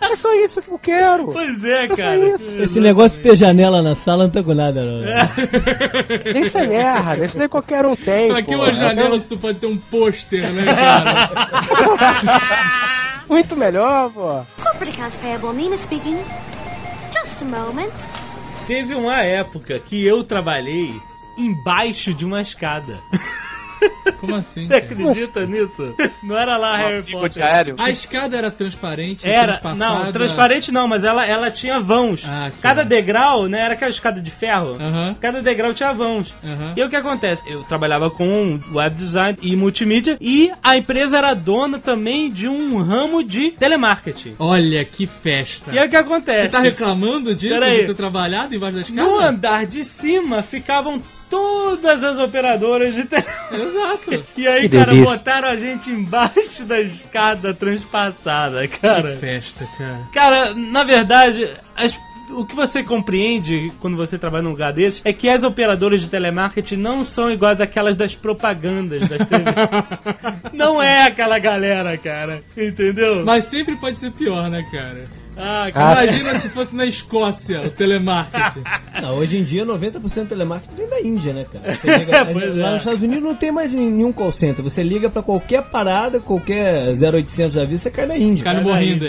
É só isso que eu quero. Pois é, É só cara. isso. Esse negócio de ter janela na sala não tá com nada, não. né? Isso é merda. Isso daí qualquer um tem. Aqui porra. uma janela se tu pode ter um pôster, né, cara? Muito melhor, pô. Corporate accounts payable, Nina speaking. Just a moment. Teve uma época que eu trabalhei embaixo de uma escada. Como assim? Você acredita nisso? Não era lá Harry Pico de Potter. aéreo. A escada era transparente? Era, não, transparente não, mas ela, ela tinha vãos. Ah, que Cada degrau, né, era aquela escada de ferro. Aham. Cada degrau tinha vãos. Aham. E o que acontece? Eu trabalhava com web design e multimídia e a empresa era dona também de um ramo de telemarketing. Olha que festa. E aí o que acontece? Você tá reclamando disso, Peraí. de ter trabalhado embaixo da escada? No andar de cima ficavam todas as operadoras de telemarketing. Exato. E aí, Que cara, delícia. botaram a gente embaixo da escada transpassada, cara. Festa, cara. Cara, na verdade, as- o que você compreende quando você trabalha num lugar desse é que as operadoras de telemarketing não são iguais àquelas das propagandas das TV. não é aquela galera, cara. Entendeu? Mas sempre pode ser pior, né, cara? Ah, cara. Ah, Imagina se fosse na Escócia o telemarketing. Não, hoje em dia 90% do telemarketing vem da Índia, né, cara? Você liga- lá é. nos Estados Unidos não tem mais nenhum call center. Você liga pra qualquer parada, qualquer 0800 da vida, você cai na Índia. Cara morrendo.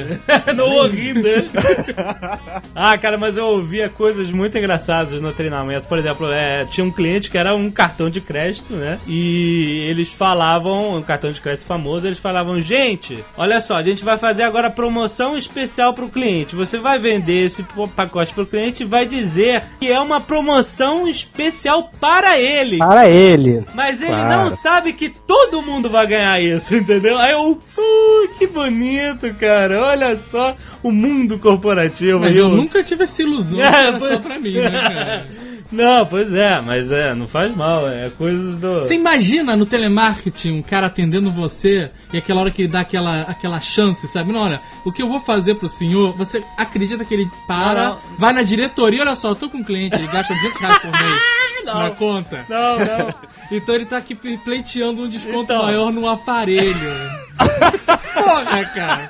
no horrível. ah, cara, mas eu ouvia coisas muito engraçadas no treinamento. Por exemplo, é, tinha um cliente que era um cartão de crédito, né? E eles falavam, um cartão de crédito famoso, eles falavam, gente, olha só, a gente vai fazer agora promoção especial pro cliente. Você vai vender esse pacote pro cliente e vai dizer que é uma promoção especial para ele. Para ele. Mas ele Claro. não sabe que todo mundo vai ganhar isso, entendeu? Aí eu, uh, que bonito, cara. Olha só o mundo corporativo. Mas E eu nunca tive essa ilusão, É, só pra mim, né, cara? Não, pois é, mas é, não faz mal, é coisas do. Você imagina no telemarketing um cara atendendo você e aquela hora que ele dá aquela, aquela chance, sabe? Não, olha, o que eu vou fazer pro senhor, você acredita que ele para, Não. vai na diretoria, olha só, eu tô com um cliente, ele gasta 200 reais por mês Não. na conta. Não, não. Então ele tá aqui pleiteando um desconto Então. maior no aparelho. Porra, cara.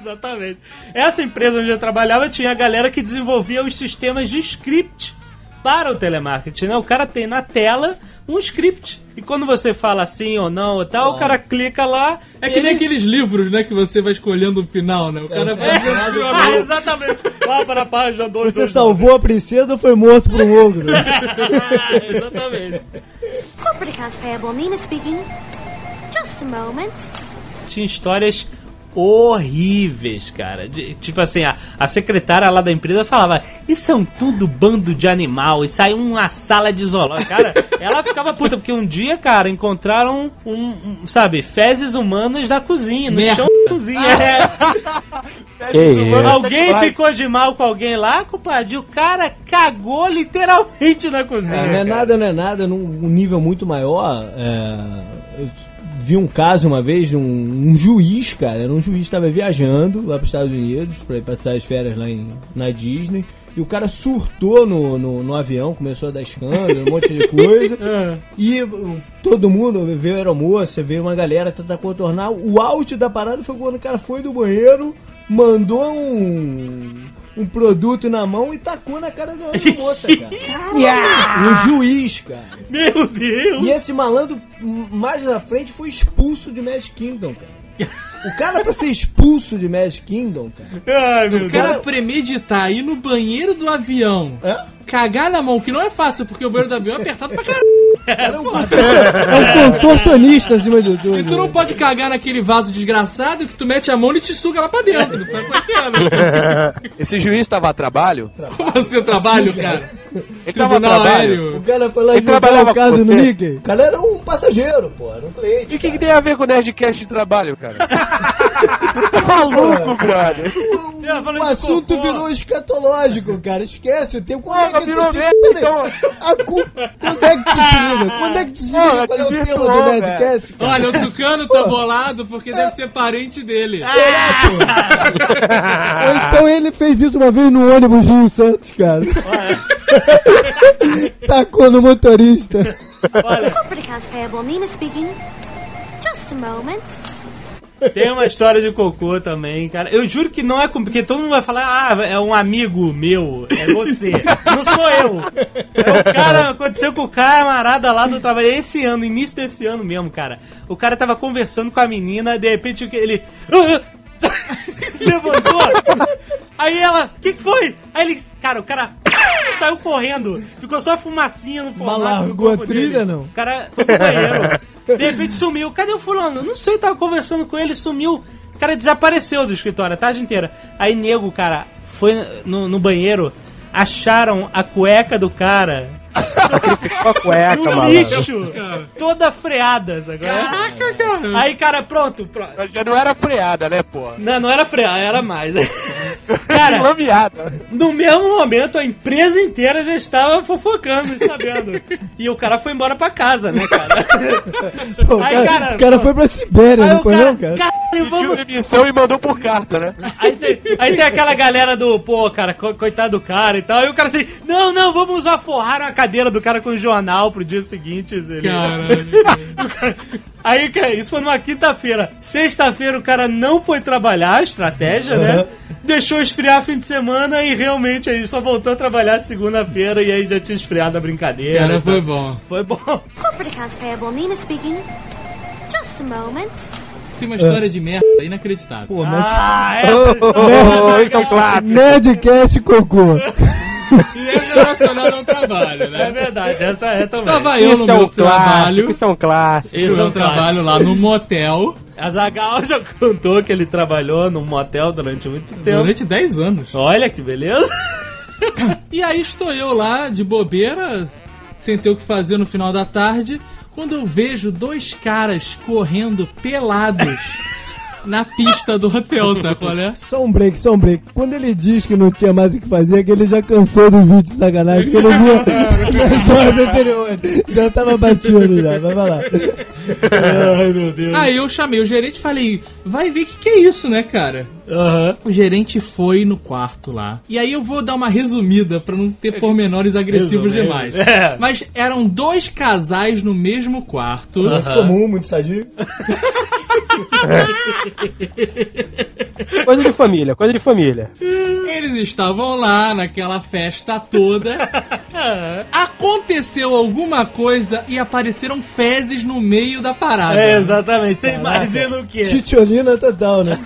Exatamente. Essa empresa onde eu trabalhava tinha a galera que desenvolvia os sistemas de script para o telemarketing, né? O cara tem na tela um script. E quando você fala sim ou não ou tal, o cara clica lá. É que nem ele- aqueles livros, né, que você vai escolhendo o final, né? O cara vai É, exatamente. Lá para a página 2. Você salvou a princesa ou foi morto por um ogro? exatamente. Corporate accounts payable, Nina speaking. Just a moment. Tinha histórias horríveis, cara. De- tipo assim, a, a secretária lá da empresa falava: Isso são tudo bando de animal, aí é uma sala de zoológico. Cara, ela ficava puta, porque um dia, cara, encontraram um, um, sabe, fezes humanas na cozinha, no Merda. chão da cozinha. É. Que? Alguém ficou de mal com alguém lá, compadre, o cara cagou literalmente na cozinha. Ah, não é cara. nada, não é nada, num um nível muito maior. é, vi um caso uma vez de um, um juiz, cara. Era um juiz que estava viajando lá para os Estados Unidos para ir passar as férias lá em, na Disney. E o cara surtou no, no, no avião, começou a dar escândalo, um monte de coisa. Ah. E todo mundo veio a aeromoça, veio uma galera tentar contornar. O auge da parada foi quando o cara foi do banheiro, mandou um, um produto na mão e tacou na cara da aeromoça, cara. Um juiz, cara. Meu Deus! E esse malandro, mais na frente, foi expulso de Magic Kingdom, cara. O cara pra ser expulso de Magic Kingdom, cara. Ai, meu O cara Deus. premeditar, ir no banheiro do avião, É? cagar na mão, que não é fácil, porque o banheiro do avião é apertado pra caralho. Cara, é um, contor- é um contorcionista acima de tudo. E tu não pode cagar naquele vaso desgraçado que tu mete a mão e te suga lá pra dentro, sabe qual que é, né? Esse juiz tava a trabalho? Como assim o trabalho, cara? Ele tava a trabalho? O cara foi lá e trabalhava o carro com no? Mickey. O cara era um passageiro, pô. Era um cliente. E o que, que tem a ver com o Nerdcast de trabalho, cara? tá maluco, brother? Já falando O assunto cocô. virou escatológico, cara. Esquece o tempo. Quando é que virou então. A cu- Quando é que tu se liga? Quando é que tu se liga? Qual é o tema do Nerdcast, cara? Olha, o Tucano tá bolado porque deve ser parente dele. Ou então ele fez isso uma vez no ônibus Rio Santos, cara. Tacou no motorista. Corporate accounts payable, Nina speaking. Just a moment. Tem uma história de cocô também, cara. Eu juro que não é com. Porque todo mundo vai falar, ah, é um amigo meu, é você. não sou eu. É o cara, aconteceu com o camarada lá do trabalho. Esse ano, início desse ano mesmo, cara. O cara tava conversando com a menina, de repente ele. Levantou. Aí ela, o que, que foi? Aí ele, cara, o cara saiu correndo. Ficou só a fumacinha no formato largou a trilha, dele. não? O cara foi pro banheiro. De repente sumiu. Cadê o fulano? Não sei, tava conversando com ele, sumiu. O cara desapareceu do escritório a tarde inteira. Aí nego, cara, foi no, no banheiro, acharam a cueca do cara Sacrificou a cueca, malandro. lixo, toda freada, sabe? Caraca, cara. Aí, cara, pronto. pro- Mas já não era freada, né, pô? Não, não era freada, era mais. Cara, Lameada. no mesmo momento, a empresa inteira já estava fofocando e sabendo. E o cara foi embora pra casa, né, cara? Pô, o, Aí, cara, cara, o cara foi pra Sibéria, não foi cara, não, cara? caralho, Pediu vamos... demissão e mandou por carta, né? Aí tem, aí tem aquela galera do, pô, cara, co- coitado do cara e tal. Aí o cara assim, não, não, vamos usar forrar a cadeira do cara com jornal pro dia seguinte. Ele... Caralho. Aí, isso foi numa quinta-feira. Sexta-feira o cara não foi trabalhar, a estratégia, né? Deixou esfriar fim de semana e realmente aí só voltou a trabalhar segunda-feira e aí já tinha esfriado a brincadeira. Cara, foi bom. Foi bom. Corporate accounts payable, Nina speaking. Just a moment. Tem uma história de merda inacreditável. Pô, mas... Ah, é. Oh, isso é um clássico. Nerdcast cocô. E é relacionado ao trabalho, É né? verdade, essa é também. Estava eu no Isso é meu um clássico, trabalho. isso é um clássico. Isso é um clássico. trabalho lá no motel A Zagal já contou que ele trabalhou num motel durante muito tempo. durante 10 anos. Olha que beleza. E aí estou eu lá, de bobeira, sem ter o que fazer no final da tarde, quando eu vejo dois caras correndo pelados na pista do hotel, sabe qual é? Só um break, só um break. Quando ele diz que não tinha mais o que fazer, é que ele já cansou dos vídeos de sacanagem que ele viu nas horas anteriores. Já tava batido já, vai lá. Ai, meu Deus. Aí eu chamei o gerente e falei, vai ver o que, que é isso, né, cara? Aham. O gerente foi no quarto lá. E aí eu vou dar uma resumida pra não ter pormenores agressivos demais. é. Mas eram dois casais no mesmo quarto. Aham. Comum, muito sadio. Coisa de família, coisa de família. Eles estavam lá naquela festa toda. Aconteceu alguma coisa e apareceram fezes no meio da parada. É, exatamente. Você imagina o quê? Titiolina total, né?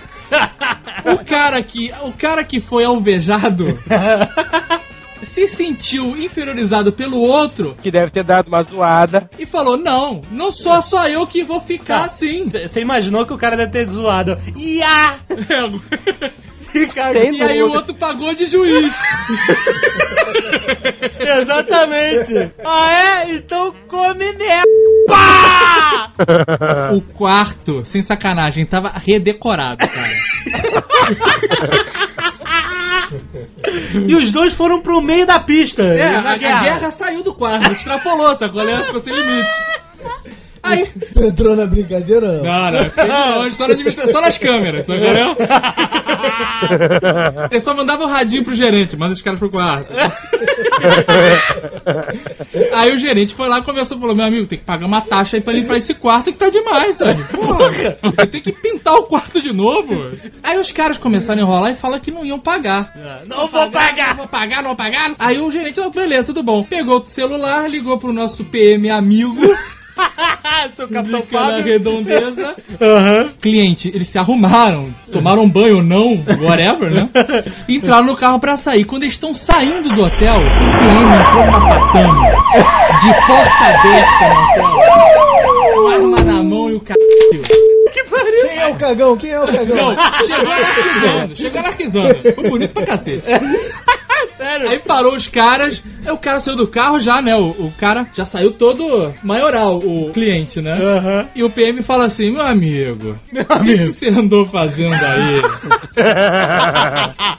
O cara que, o cara que foi alvejado se sentiu inferiorizado pelo outro Que deve ter dado uma zoada. e falou: "Não, não sou só eu que vou ficar Tá. assim". Você imaginou que o cara deve ter zoado. Ia! E aí o outro pagou de juiz. Exatamente. Ah, é? Então come merda. O quarto, sem sacanagem, tava redecorado, cara. E os dois foram pro meio da pista. É, a, a guerra saiu do quarto, extrapolou, sacou? Ela ficou sem limite. Aí, Tu entrou na brincadeira não? Não, não, sei não, a história de só nas câmeras, sabe é? Ele só mandava o radinho pro gerente, manda os caras pro quarto. Aí o gerente foi lá e conversou e falou: Meu amigo, tem que pagar uma taxa aí pra limpar esse quarto que tá demais, sabe? Porra, tem que pintar o quarto de novo. Aí os caras começaram a enrolar e falaram que não iam pagar. Não vou pagar. Não vou pagar, não vou pagar. Aí o gerente, oh, beleza, tudo bom. Pegou o celular, ligou pro nosso PM amigo. Seu capitão Fica na Fábio. redondeza. Aham. Cliente, eles se arrumaram, tomaram banho ou não, whatever, né? Entraram no carro pra sair. Quando eles estão saindo do hotel, o PM entrou numa patame de porta aberta no hotel. Arma na mão e o caralho. Quem é o cagão? Quem é o cagão? Não, chegou anarquizando, chegou anarquizando. Foi bonito pra cacete. Aí parou os caras, aí o cara saiu do carro já, né? O, o cara já saiu todo maioral, o cliente, né? Aham. E o PM fala assim, meu amigo, meu amigo, o que você andou fazendo aí?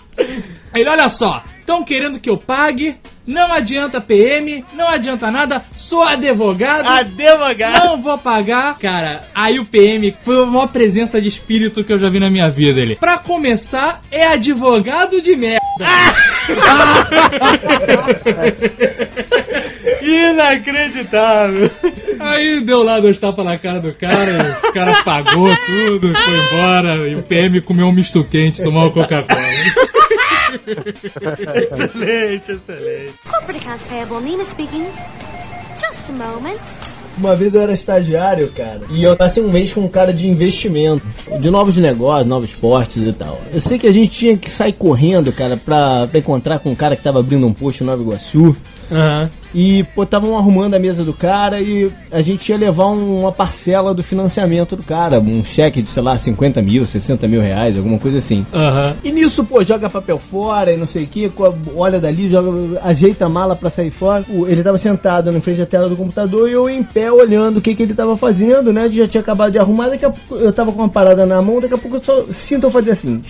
aí ele, olha só, estão querendo que eu pague, não adianta PM, não adianta nada, sou advogado, Advogado. não vou pagar. Cara, aí o PM foi a maior presença de espírito que eu já vi na minha vida. Ele, pra começar, é advogado de merda. Inacreditável. Aí deu lá dois tapas na cara do cara, o cara pagou tudo, foi embora, e o PM comeu um misto quente, tomou uma Coca-Cola. excelente, excelente. Corporate accounts payable. Nina speaking. Just a moment. Uma vez eu era estagiário, cara, e eu passei um mês com um cara de investimento, de novos negócios, novos esportes e tal. Eu sei que a gente tinha que sair correndo, cara, pra, pra encontrar com um cara que tava abrindo um posto em Nova Iguaçu. Aham. E, pô, estavam arrumando a mesa do cara e a gente ia levar um- uma parcela do financiamento do cara, um cheque de, sei lá, 50 mil, 60 mil reais, alguma coisa assim. Aham. E nisso, pô, joga papel fora e não sei o que, olha dali, joga, ajeita a mala pra sair fora. O- Ele tava sentado na frente da tela do computador e eu em pé olhando o que, que ele tava fazendo, né? Já tinha acabado de arrumar, daqui a pouco eu tava com uma parada na mão, daqui a pouco eu só sinto eu fazer assim.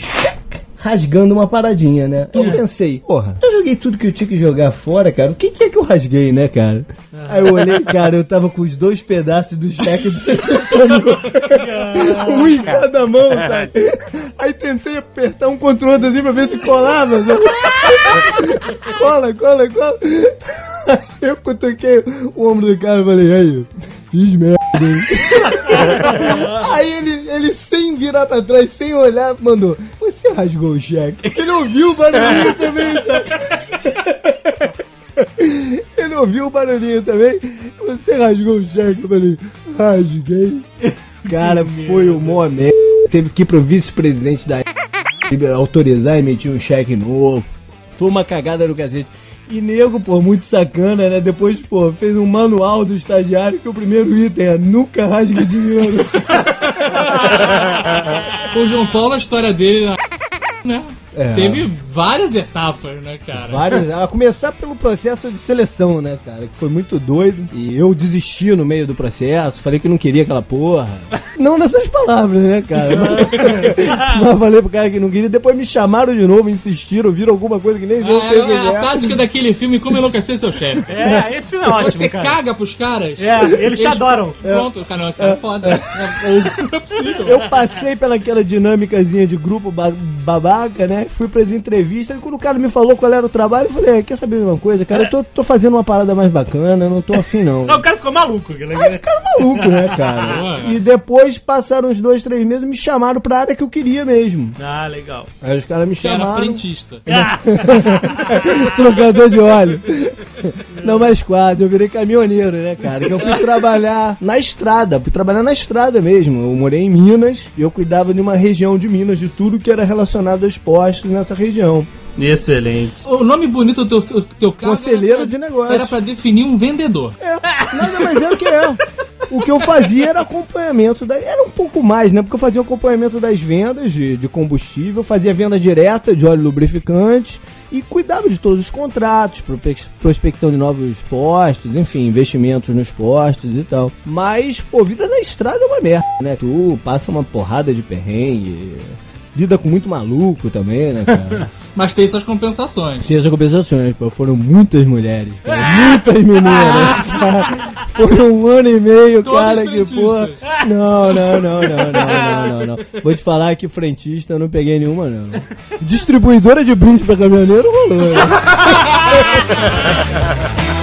Rasgando uma paradinha, né? Eu pensei, porra, eu joguei tudo que eu tinha que jogar fora, cara. O que, que é que eu rasguei, né, cara? Aí eu olhei, cara, eu tava com os dois pedaços do cheque de 60 mil. um em cada mão, sabe? Aí tentei apertar um contra o outro assim pra ver se colava. cola, cola, cola. Aí eu cutuquei o ombro do cara e falei, aí, fiz merda? Aí ele, ele sem virar pra trás, sem olhar, mandou, você rasgou o cheque? Ele ouviu o barulhinho também? Ele ouviu o barulhinho também. Você rasgou o cheque? Eu falei, rasguei. Cara, foi o mó merda. Teve que ir pro vice-presidente da autorizar e emitir um cheque novo. Foi uma cagada do cacete. E nego, pô, muito sacana, né? Depois, pô, fez um manual do estagiário que o primeiro item é nunca rasgue dinheiro. O João Paulo, a história dele, né? É. Teve várias etapas, né, cara? Vários, a começar pelo processo de seleção, né, cara? Que foi muito doido. E eu desisti no meio do processo, falei que não queria aquela porra. Não nessas palavras, né, cara? Mas, mas falei pro cara que não queria. Depois me chamaram de novo, insistiram, viram alguma coisa que nem eu É, sei o é que a é. tática daquele filme Como Enlouquecer Seu Chefe. É, esse filme é ótimo, Você cara. caga pros caras. É, eles te adoram. Pronto, cara, não, esse cara é foda. Não é possível. Eu passei pelaquela dinâmicazinha de grupo ba- babaca, né? Fui pras entrevistas. E quando o cara me falou qual era o trabalho, eu falei: "É, quer saber uma coisa, cara? Eu tô, tô fazendo uma parada mais bacana, não tô afim não. Não, o cara ficou maluco. Aí ficaram maluco, né, cara? E depois passaram uns dois, três meses e me chamaram pra área que eu queria mesmo. Ah, legal. Aí os caras me Que era chamaram. frentista. Ah, Trocador de óleo. Não mais quadro, eu virei caminhoneiro, né, cara? Que eu fui trabalhar na estrada, fui trabalhar na estrada mesmo. Eu morei em Minas e eu cuidava de uma região de Minas, de tudo que era relacionado aos nessa região. excelente. O nome bonito do teu, do teu cargo Conselheiro pra- de negócio. Era pra definir um vendedor. É, nada mais é o que é. O que eu fazia era acompanhamento da. Era um pouco mais, né? Porque eu fazia acompanhamento das vendas de, de combustível, fazia venda direta de óleo lubrificante e cuidava de todos os contratos, prospecção de novos postos, enfim, investimentos nos postos e tal. Mas, pô, vida na estrada é uma merda, né? Tu passa uma porrada de perrengue. Lida com muito maluco também, né, cara? Mas tem suas compensações. Tinha as compensações, pô, foram muitas mulheres, cara, muitas meninas. cara. Foi um ano e meio, Todas cara, que pô. Não, não, não, não, não, não, não, não. Vou te falar que frentista eu não peguei nenhuma, não. Distribuidora de brinde pra caminhoneiro rolou. né?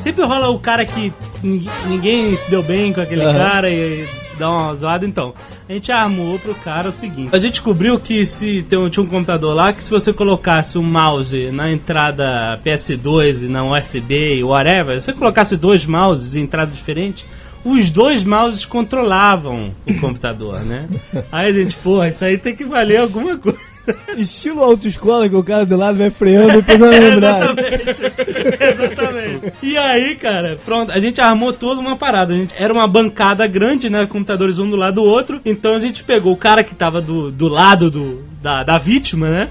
Sempre rola o cara que nin- ninguém se deu bem com aquele Aham. cara e dá uma zoada. Então, a gente armou pro cara o seguinte: a gente descobriu que se tem tinha um computador lá que se você colocasse um mouse na entrada PS2 e na USB e whatever, se você colocasse dois mouses em entradas diferentes. Os dois mouses controlavam o computador, né? Aí a gente, porra, isso aí tem que valer alguma coisa. Estilo autoescola que o cara do lado vai freando e pegando lembrar. Exatamente. Exatamente. E aí, cara, pronto, a gente armou toda uma parada. A gente, era uma bancada grande, né? Computadores um do lado do outro. Então a gente pegou o cara que tava do, do lado do, da, da vítima, né?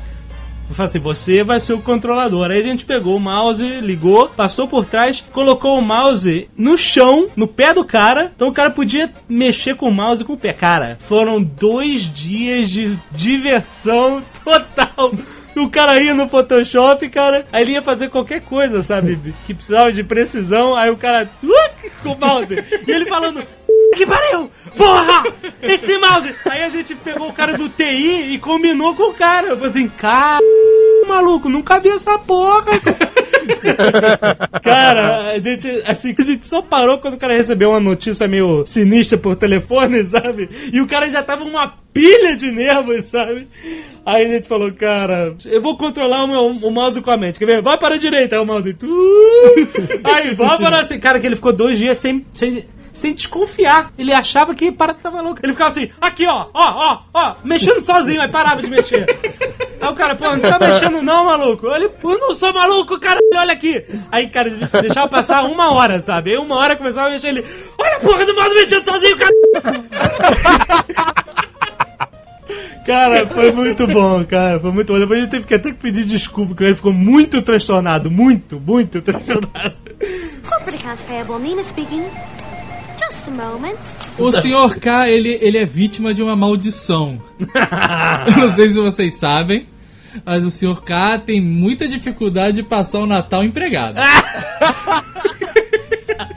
Falei assim, você vai ser o controlador. Aí a gente pegou o mouse, ligou, passou por trás, colocou o mouse no chão, no pé do cara. Então o cara podia mexer com o mouse com o pé. Cara, foram dois dias de diversão total. O cara ia no Photoshop, cara, aí ele ia fazer qualquer coisa, sabe? Que precisava de precisão, aí o cara com o mouse. E ele falando, que pariu! Porra! Esse mouse! Aí a gente pegou o cara do TI e combinou com o cara. Eu falei assim, cara, maluco, não cabia essa porra. Cara, a gente, assim, a gente só parou quando o cara recebeu uma notícia meio sinistra por telefone, sabe? E o cara já tava uma pilha de nervos, sabe? Aí a gente falou, cara, eu vou controlar o, meu, o mouse com a mente. Quer ver? Vai para a direita, aí o mouse. Tu... Aí, vai para assim. Cara, que ele ficou dois dias sem. sem sem desconfiar. Ele achava que a parada tava louca. Ele ficava assim, aqui ó, ó, ó, ó, mexendo sozinho, aí parava de mexer. Aí o cara, pô, não tá mexendo não, maluco. Ele, pô, eu não sou maluco, cara, olha aqui. Aí, cara, ele deixava passar uma hora, sabe? Aí uma hora começava a mexer ele, olha a porra do mouse mexendo sozinho, cara. Cara, foi muito bom, cara. Foi muito bom. Depois a gente teve que até que pedir desculpa, porque ele ficou muito transtornado. Muito, muito transtornado. Corporate accounts payable, Nina speaking. Just a moment. O Sr. K, ele, ele é vítima de uma maldição. Eu não sei se vocês sabem, mas o Sr. K tem muita dificuldade de passar o Natal empregado.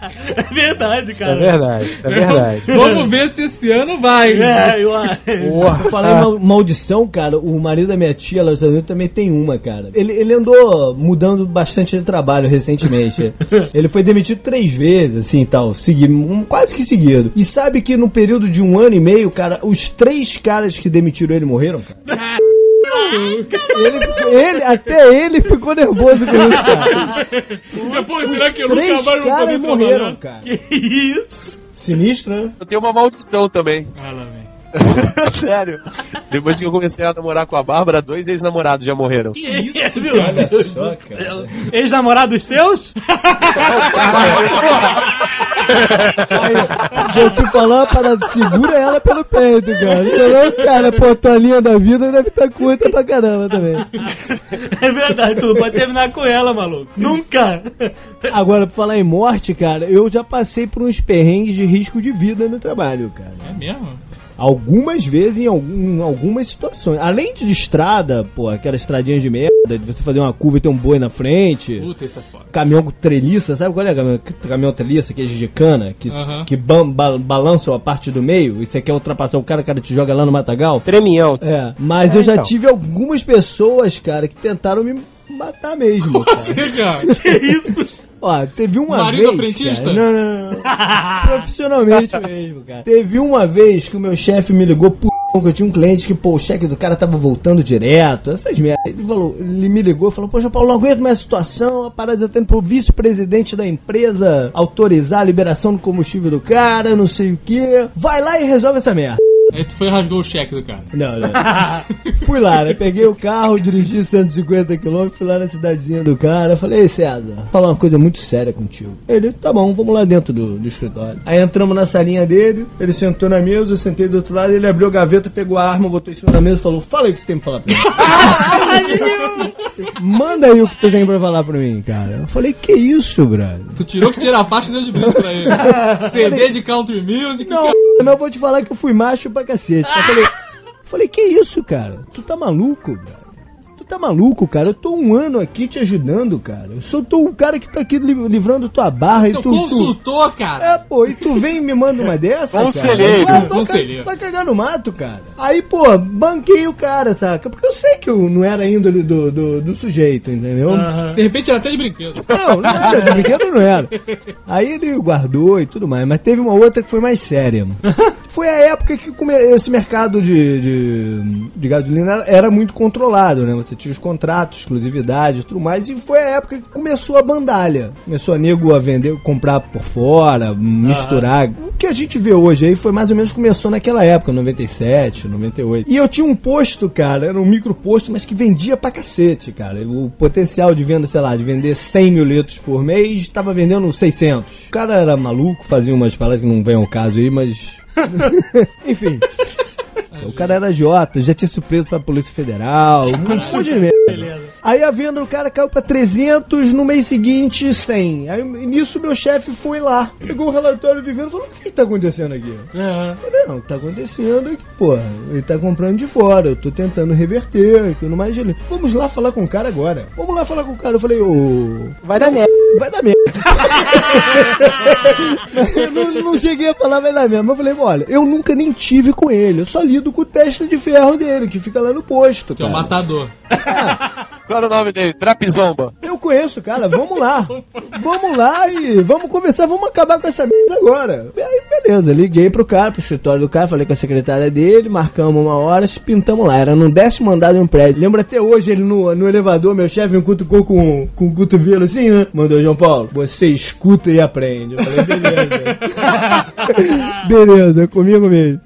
É verdade, Isso é cara. verdade, isso é verdade. Vamos ver se esse ano vai. É, eu, Eu falei mal- maldição, cara. O marido da minha tia, lá nos também tem uma, cara. Ele, ele andou mudando bastante de trabalho recentemente. ele foi demitido três vezes, assim, tal, seguido, um, quase que seguido. E sabe que no período de um ano e meio, cara, os três caras que demitiram ele morreram, cara. Ele, ele- até ele ficou nervoso com isso, cara. Depois, será que eu nunca mais vou caras poder morreram, cara. que isso? Sinistro, né? Eu tenho uma maldição também. Ah, lá vem. Sério. Depois que eu comecei a namorar com a Bárbara, dois ex-namorados já morreram. Que isso, meu Olha Deus só, cara. Ex-namorados seus? Aí, vou te falar uma parada, segura ela pelo peito, cara. Senão, cara, pô, tua linha da vida deve estar curta pra caramba também. É verdade, tu pode terminar com ela, maluco. Nunca! Agora, pra falar em morte, cara, eu já passei por uns perrengues de risco de vida no trabalho, cara. É mesmo? Algumas vezes em, algum- em algumas situações. Além de estrada, pô, aquelas estradinhas de merda, de você fazer uma curva e ter um boi na frente. Puta, isso é foda. Caminhão com treliça, sabe qual é caminhão, caminhão treliça, que é de cana, que, que bam, ba- balança a parte do meio, e você quer ultrapassar o cara, o cara te joga lá no matagal? Tremião. É, mas É, eu já então. tive algumas pessoas, cara, que tentaram me matar mesmo. cara. Você, cara. Que isso? Ó, teve uma Marido vez. frentista? Cara, não, não, não. Profissionalmente mesmo, cara. Teve uma vez que o meu chefe me ligou, p... que eu tinha um cliente que, pô, o cheque do cara tava voltando direto, essas merdas. Ele falou, ele me ligou e falou, poxa, Paulo, não aguento mais a situação, a parada já tendo pro vice-presidente da empresa autorizar a liberação do combustível do cara, não sei o que. Vai lá e resolve essa merda. Aí tu foi e rasgou o cheque do cara. Não, não. fui lá, né? Peguei o carro, dirigi 150 km, fui lá na cidadezinha do cara. Falei, Ei, César, vou falar uma coisa muito séria contigo. Ele, tá bom, vamos lá dentro do, do escritório. Aí entramos na salinha dele, ele sentou na mesa, eu sentei do outro lado, ele abriu a gaveta, pegou a arma, botou em cima da mesa e falou: Fala aí o que você tem pra falar pra mim. Manda aí o que tu tem pra falar pra mim, cara. Eu falei, que isso, brother? Tu tirou que tira a parte e deu de brinco pra ele. CD de country music. Não, cara. Eu vou te falar que eu fui macho pra cacete. Eu falei, falei, que isso, cara? Tu tá maluco, cara? Tu tá maluco, cara? Eu tô um ano aqui te ajudando, cara. Eu sou tô o cara que tá aqui li- livrando tua barra e Teu tu, tu... consultor, cara. É, pô, e tu vem e me manda uma dessa? Conselheiro. Cara? Conselheiro. Vai cagar no mato, cara. Aí, pô, banquei o cara, saca? Porque eu sei que eu não era índole do, do, do sujeito, entendeu? De repente era até de brinquedo. Não, não era, de brinquedo não era. Aí ele guardou e tudo mais, mas teve uma outra que foi mais séria. Foi a época que esse mercado de, de, de gasolina era muito controlado, né? Você tinha os contratos, exclusividade e tudo mais, e foi a época que começou a bandalha. Começou a nego a vender, comprar por fora, misturar. O que a gente vê hoje aí foi mais ou menos começou naquela época, 97, 98. E eu tinha um posto, cara, era um micro posto, mas que vendia pra cacete, cara. O potencial de venda, sei lá, de vender 100 mil litros por mês, tava vendendo 600. O cara era maluco, fazia umas palavras que não vem ao caso aí, mas... Enfim. O cara era Jota, já tinha sido preso pra Polícia Federal, um monte de merda. Aí a venda do cara caiu pra 300, no mês seguinte 100. Aí nisso meu chefe foi lá, pegou o relatório de venda e falou: O que tá acontecendo aqui? Aham. Eu falei, não, o que tá acontecendo é que, porra, ele tá comprando de fora, eu tô tentando reverter e tudo mais. Ele, vamos lá falar com o cara agora. Vamos lá falar com o cara. Eu falei, ô. Vai dar merda. Vai dar merda. Eu não, não cheguei a falar vai dar. Mas eu falei, olha, eu nunca nem tive com ele. Eu só lido com o teste de ferro dele, que fica lá no posto. Que é o matador. Qual era o nome dele? Trapizomba. Eu conheço, cara, vamos lá. Vamos lá e vamos conversar, vamos acabar com essa merda agora. E aí, beleza, liguei pro cara, pro escritório do cara, falei com a secretária dele, marcamos uma hora, pintamos lá. Era no décimo andar de um prédio. Lembra até hoje ele no, no elevador, meu chefe me cutucou com, com o cotovelo assim, né? Mandou, João Paulo, você escuta e aprende. Eu falei, beleza. beleza, comigo mesmo.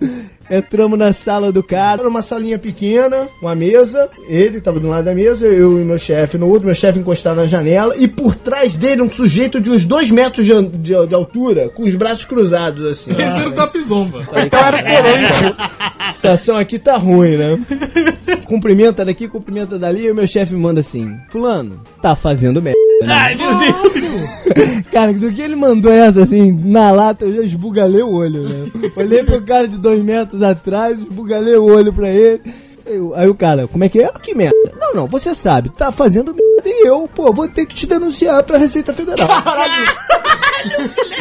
Entramos na sala do cara, era uma salinha pequena, uma mesa, ele tava do lado da mesa, eu e meu chefe no outro, meu chefe encostado na janela, e por trás dele um sujeito de uns dois metros de, de- de altura, com os braços cruzados assim. Esse era o Tapizomba. Então era tenente. A situação aqui tá ruim, né? cumprimenta daqui, cumprimenta dali, e o meu chefe manda assim, fulano, tá fazendo merda. Né?" Ai, meu Deus. Cara, do que ele mandou essa assim, na lata, eu já esbugalei o olho, né? Olhei pro cara de dois metros atrás, esbugalei o olho pra ele. Eu- aí o cara, como é que é? Que merda? Não, não, você sabe, tá fazendo merda e eu, pô, vou ter que te denunciar pra Receita Federal.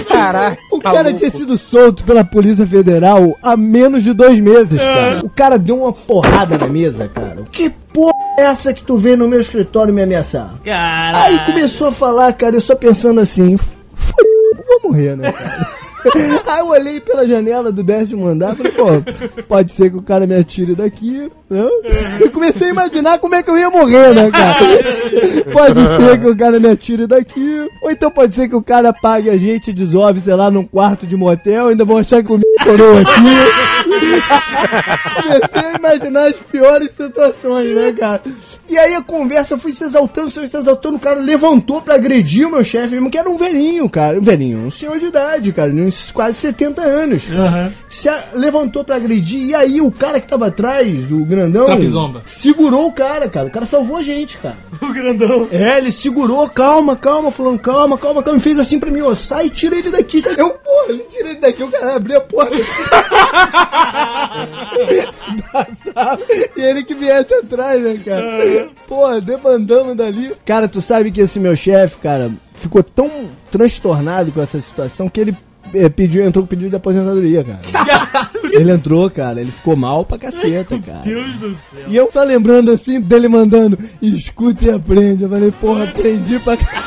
Caraca. O cara maluco. tinha sido solto pela Polícia Federal há menos de dois meses, cara. O cara deu uma porrada na mesa, cara. Que porra é essa que tu vem no meu escritório me ameaçar? Caralho. Aí começou a falar, cara, eu só pensando assim, "F- vou morrer, né, cara? Aí eu olhei pela janela do décimo andar e falei, pô, pode ser que o cara me atire daqui, né? E comecei a imaginar como é que eu ia morrer, né, cara? Pode ser que o cara me atire daqui, ou então pode ser que o cara pague a gente e desove, sei lá, num quarto de motel, ainda vão achar que o coroa aqui. Comecei a imaginar as piores situações, né, cara? E aí a conversa foi se exaltando, se exaltando, o cara levantou pra agredir o meu chefe, mesmo que era um velhinho, cara. Um velhinho, um senhor de idade, cara, uns quase 70 anos. Aham. Se a- levantou pra agredir, e aí o cara que tava atrás, o grandão, Trapizomba. segurou o cara, cara. O cara salvou a gente, cara. O grandão. É, ele segurou, calma, calma, falando, calma, calma, calma, e fez assim pra mim, ó, sai e tira ele daqui. Eu, porra, ele tira ele daqui, o cara abriu a porta. e ele que viesse atrás, né, cara? Porra, debandamos dali. Cara, tu sabe que esse meu chefe, cara, ficou tão transtornado com essa situação que ele eh, pediu, entrou com pedido de aposentadoria, cara. ele entrou, cara, ele ficou mal pra caceta, cara. Deus do céu. E eu só lembrando assim dele mandando, escuta e aprende. Eu falei, porra, aprendi pra caralho.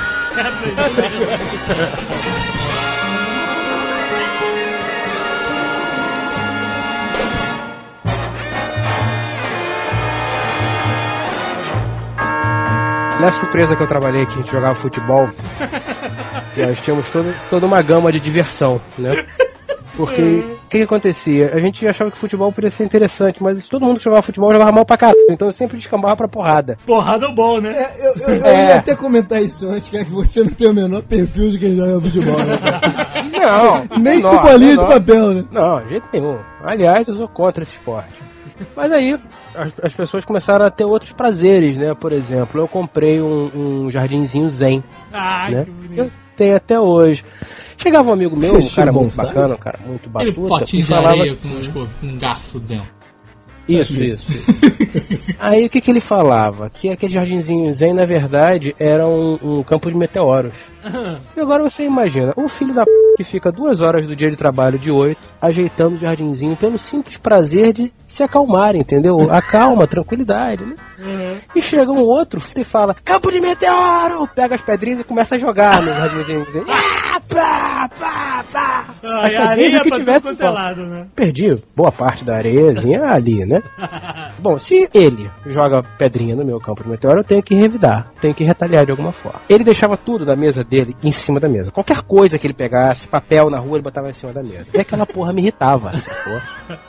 Nessa empresa que eu trabalhei aqui, a gente jogava futebol, e nós tínhamos todo, toda uma gama de diversão, né? Porque o que, que acontecia? A gente achava que futebol podia ser interessante, mas todo mundo que jogava futebol jogava mal pra caralho. Então eu sempre descambava pra porrada. Porrada bom, né? É, eu, eu, eu É. ia até comentar isso antes, cara, que você não tem o menor perfil de quem joga futebol, né? Não, Nem menor, com bolinha de menor. papel, né? Não, de jeito nenhum. Aliás, eu sou contra esse esporte. Mas aí, as, as pessoas começaram a ter outros prazeres, né? Por exemplo, eu comprei um, um jardinzinho zen, Ai, né? que Que bonito. eu tenho até hoje. Chegava um amigo meu, um cara muito bacana, um cara muito Aquele batuta, potinho e de falava... areia com um garfo dentro. Isso, isso, isso. Aí o que, que ele falava? Que aquele jardinzinho zen, na verdade, era um, um campo de meteoros. E agora você imagina, um filho da p que fica duas horas do dia de trabalho de oito, ajeitando o jardinzinho pelo simples prazer de se acalmar, entendeu? Acalma, tranquilidade, né? E chega um outro e fala, campo de meteoro! Pega as pedrinhas e começa a jogar no jardinzinho. Ah, pá, pá, pá. As a pedrinhas que pra tivesse é né? perdi boa parte da areiazinha ali, né? Bom, se ele joga pedrinha no meu campo de meteoro, eu tenho que revidar, tenho que retaliar de alguma forma. Ele deixava tudo da mesa dele em cima da mesa. Qualquer coisa que ele pegasse, papel na rua, ele botava em cima da mesa. E aquela porra me irritava, sacou?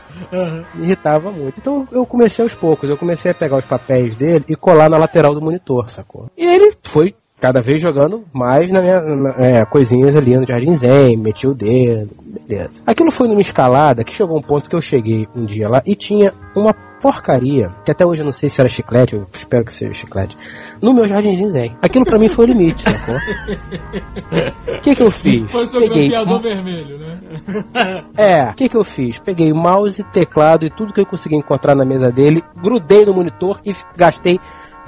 Me irritava muito. Então eu comecei aos poucos, eu comecei a pegar os papéis dele e colar na lateral do monitor, sacou? E ele foi cada vez jogando mais na minha na- é, coisinhas ali no Jardim Zen, meti o dedo, beleza. Aquilo foi numa escalada que chegou um ponto que eu cheguei um dia lá e tinha uma porcaria, que até hoje eu não sei se era chiclete, eu espero que seja chiclete, no meu jardinzinho zen. Aquilo pra mim foi o limite, sacou? O que que eu fiz? Foi seu Peguei grampeador vermelho, né? é, o que, que eu fiz? Peguei mouse, teclado e tudo que eu consegui encontrar na mesa dele, grudei no monitor e gastei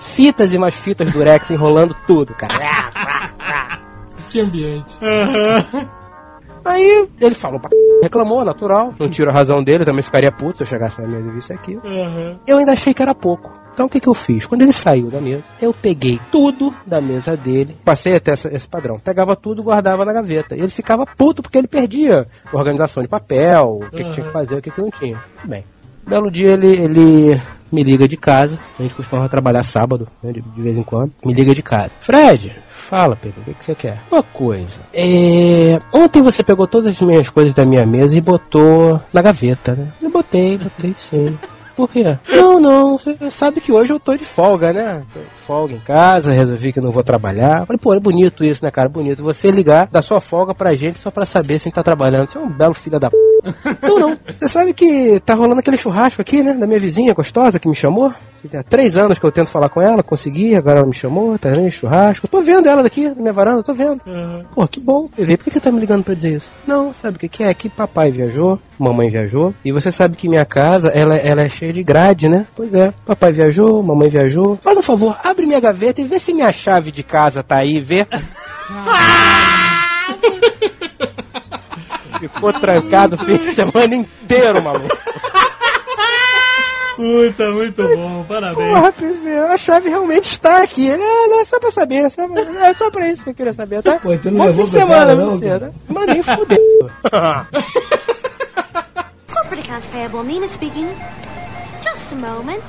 fitas e mais fitas durex enrolando tudo, cara. Que ambiente. Aí ele falou, pra c... reclamou, natural, não tiro a razão dele, também ficaria puto se eu chegasse na mesa e visse aquilo. Aham. Eu ainda achei que era pouco. Então o que, que eu fiz? Quando ele saiu da mesa, eu peguei tudo da mesa dele, passei até essa- esse padrão, pegava tudo e guardava na gaveta. E ele ficava puto porque ele perdia organização de papel, o que, que tinha que fazer, o que, que não tinha. Tudo bem. Belo dia ele, ele me liga de casa, a gente costumava trabalhar sábado, né, de, de vez em quando, me liga de casa. Fred, fala Pedro, o que, que você quer? Uma coisa, é... ontem você pegou todas as minhas coisas da minha mesa e botou na gaveta, né? Eu botei, botei sim. Por quê? Não, não, você sabe que hoje eu tô de folga, né? Tô de folga em casa, resolvi que não vou trabalhar. Falei, pô, é bonito isso, né, cara? Bonito. Você ligar da sua folga pra gente só pra saber se a gente tá trabalhando. Você é um belo filho da p. Não, não. Você sabe que tá rolando aquele churrasco aqui, né? Da minha vizinha gostosa que me chamou. Há três anos que eu tento falar com ela, consegui, agora ela me chamou, tá vendo churrasco. Eu tô vendo ela daqui, na minha varanda, tô vendo. Pô, que bom. Eu falei, por que que tá me ligando pra dizer isso? Não, sabe o que, que é? Que papai viajou, mamãe viajou, e você sabe que minha casa, ela, ela é cheia de grade, né? Pois é, papai viajou, mamãe viajou. Faz um favor, abre minha gaveta e vê se minha chave de casa tá aí, vê. Ficou trancado o fim de semana inteiro, maluco. Puta, muito bom, parabéns. Porra, PV, a chave realmente está aqui. É, né, só pra saber, só pra- é só pra isso que eu queria saber, tá? Pô, tu não Bom levou fim de semana, não, você, né? Mas nem fudeu. Corporate accounts payable, Nina speaking. Just a moment.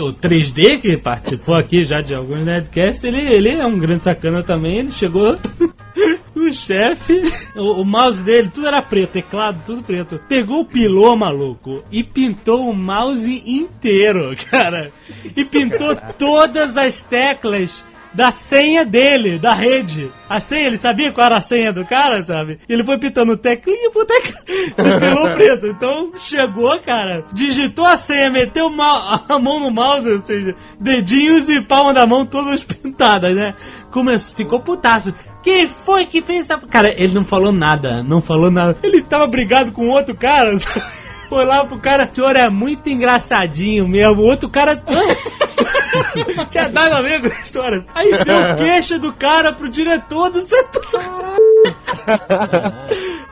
O 3D que participou aqui já de alguns Nerdcasts, ele, ele é um grande sacana também, ele chegou. o chefe, o, o mouse dele, tudo era preto, teclado, tudo preto. Pegou o pilô, maluco, e pintou o mouse inteiro, cara. E pintou todas as teclas da senha dele, da rede. A senha, ele sabia qual era a senha do cara, sabe? Ele foi pintando teclinha por teclinha. Pelo preto. Então chegou, cara, digitou a senha, meteu a mão no mouse, ou seja, dedinhos e palma da mão todas pintadas, né? Começou, ficou putaço. Quem foi que fez essa. Cara, ele não falou nada, não falou nada. Ele tava brigado com outro cara, sabe? Foi lá pro cara, o senhor é muito engraçadinho mesmo. O outro cara. Tinha dado a ver com a história. Aí deu o queixo do cara pro diretor do setor.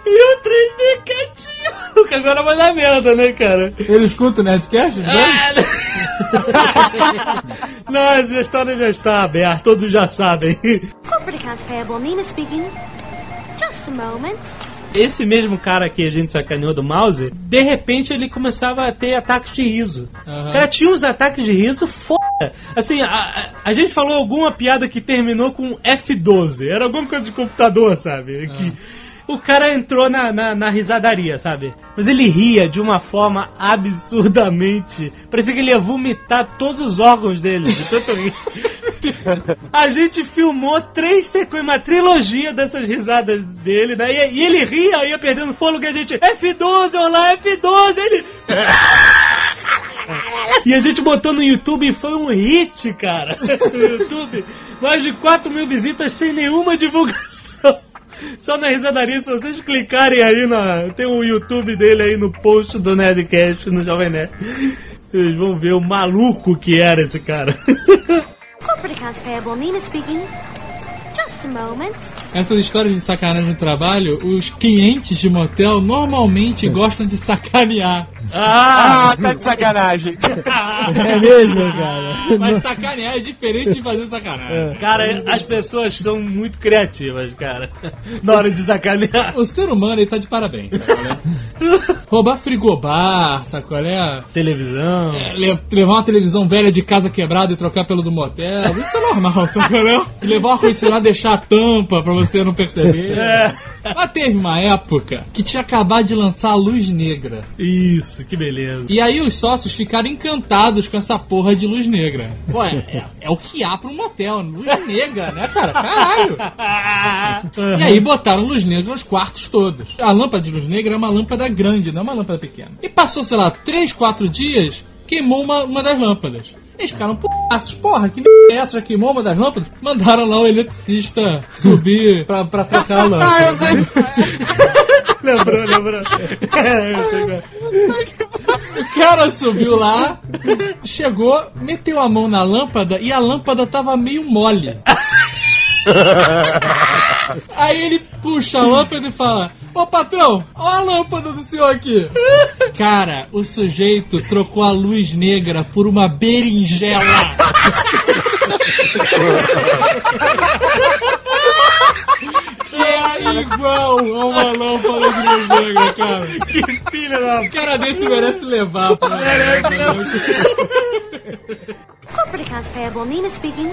e o 3D quietinho. Que agora vai dar merda, né, cara? Ele escuta o Nerdcast? Não, essa história já está aberta, todos já sabem. Corporate accounts payable, Nina speaking. Just a moment. Esse mesmo cara que a gente sacaneou do mouse, de repente ele começava a ter ataques de riso. O cara tinha uns ataques de riso foda. Assim, a, a, a gente falou alguma piada que terminou com F12. Era alguma coisa de computador, sabe? Que o cara entrou na, na, na risadaria, sabe? Mas ele ria de uma forma absurdamente. Parecia que ele ia vomitar todos os órgãos dele, de tanto rir. A gente filmou três sequências, uma trilogia dessas risadas dele, né? E, ele ria, ia perdendo fôlego e a gente, F12, olá, F12, ele. E a gente botou no YouTube e foi um hit, cara. No YouTube. Mais de 4 mil visitas sem nenhuma divulgação. Só na risadaria, se vocês clicarem aí na. Tem um YouTube dele aí no post do Nerdcast no Jovem Nerd. Vocês vão ver o maluco que era esse cara. Corporate accounts payable, Nina speaking. Just a moment. Essas histórias de sacanagem no trabalho, os clientes de motel normalmente gostam de sacanear. Ah! Ah, tá de sacanagem. É mesmo, cara? Mas sacanear é diferente de fazer sacanagem. Cara, as pessoas são muito criativas, cara. Na hora de sacanear. O ser humano, ele tá de parabéns, né? Roubar frigobar, sacolé? Televisão. É, le- levar uma televisão velha de casa quebrada e trocar pelo do motel, isso é normal, sacolé? Levar um ar-condicionado e deixar a tampa pra você não perceber. É. Mas teve uma época que tinha acabado de lançar a luz negra. Isso, que beleza. E aí os sócios ficaram encantados com essa porra de luz negra. Pô, é, é- é o que há pra um motel, luz negra, né, cara? Caralho! E aí botaram luz negra nos quartos todos. A lâmpada de luz negra é uma lâmpada grande, não é uma lâmpada pequena. E passou, sei lá, 3, 4 dias, queimou uma, uma das lâmpadas. Eles ficaram, porra, porra, que merda é essa? Já queimou uma das lâmpadas? Mandaram lá o eletricista subir pra, pra trocar a lâmpada. Ah, eu sei. Lembrou, lembrou. É, eu sei qual. O cara subiu lá, chegou, meteu a mão na lâmpada e a lâmpada tava meio mole. Aí ele puxa a lâmpada e fala: Ô patrão, olha a lâmpada do senhor aqui. Cara, o sujeito trocou a luz negra por uma berinjela. Que é igual a uma lâmpada de luz negra, cara. Que filha da. O cara desse merece levar, pô. Corporate accounts payable, Nina speaking.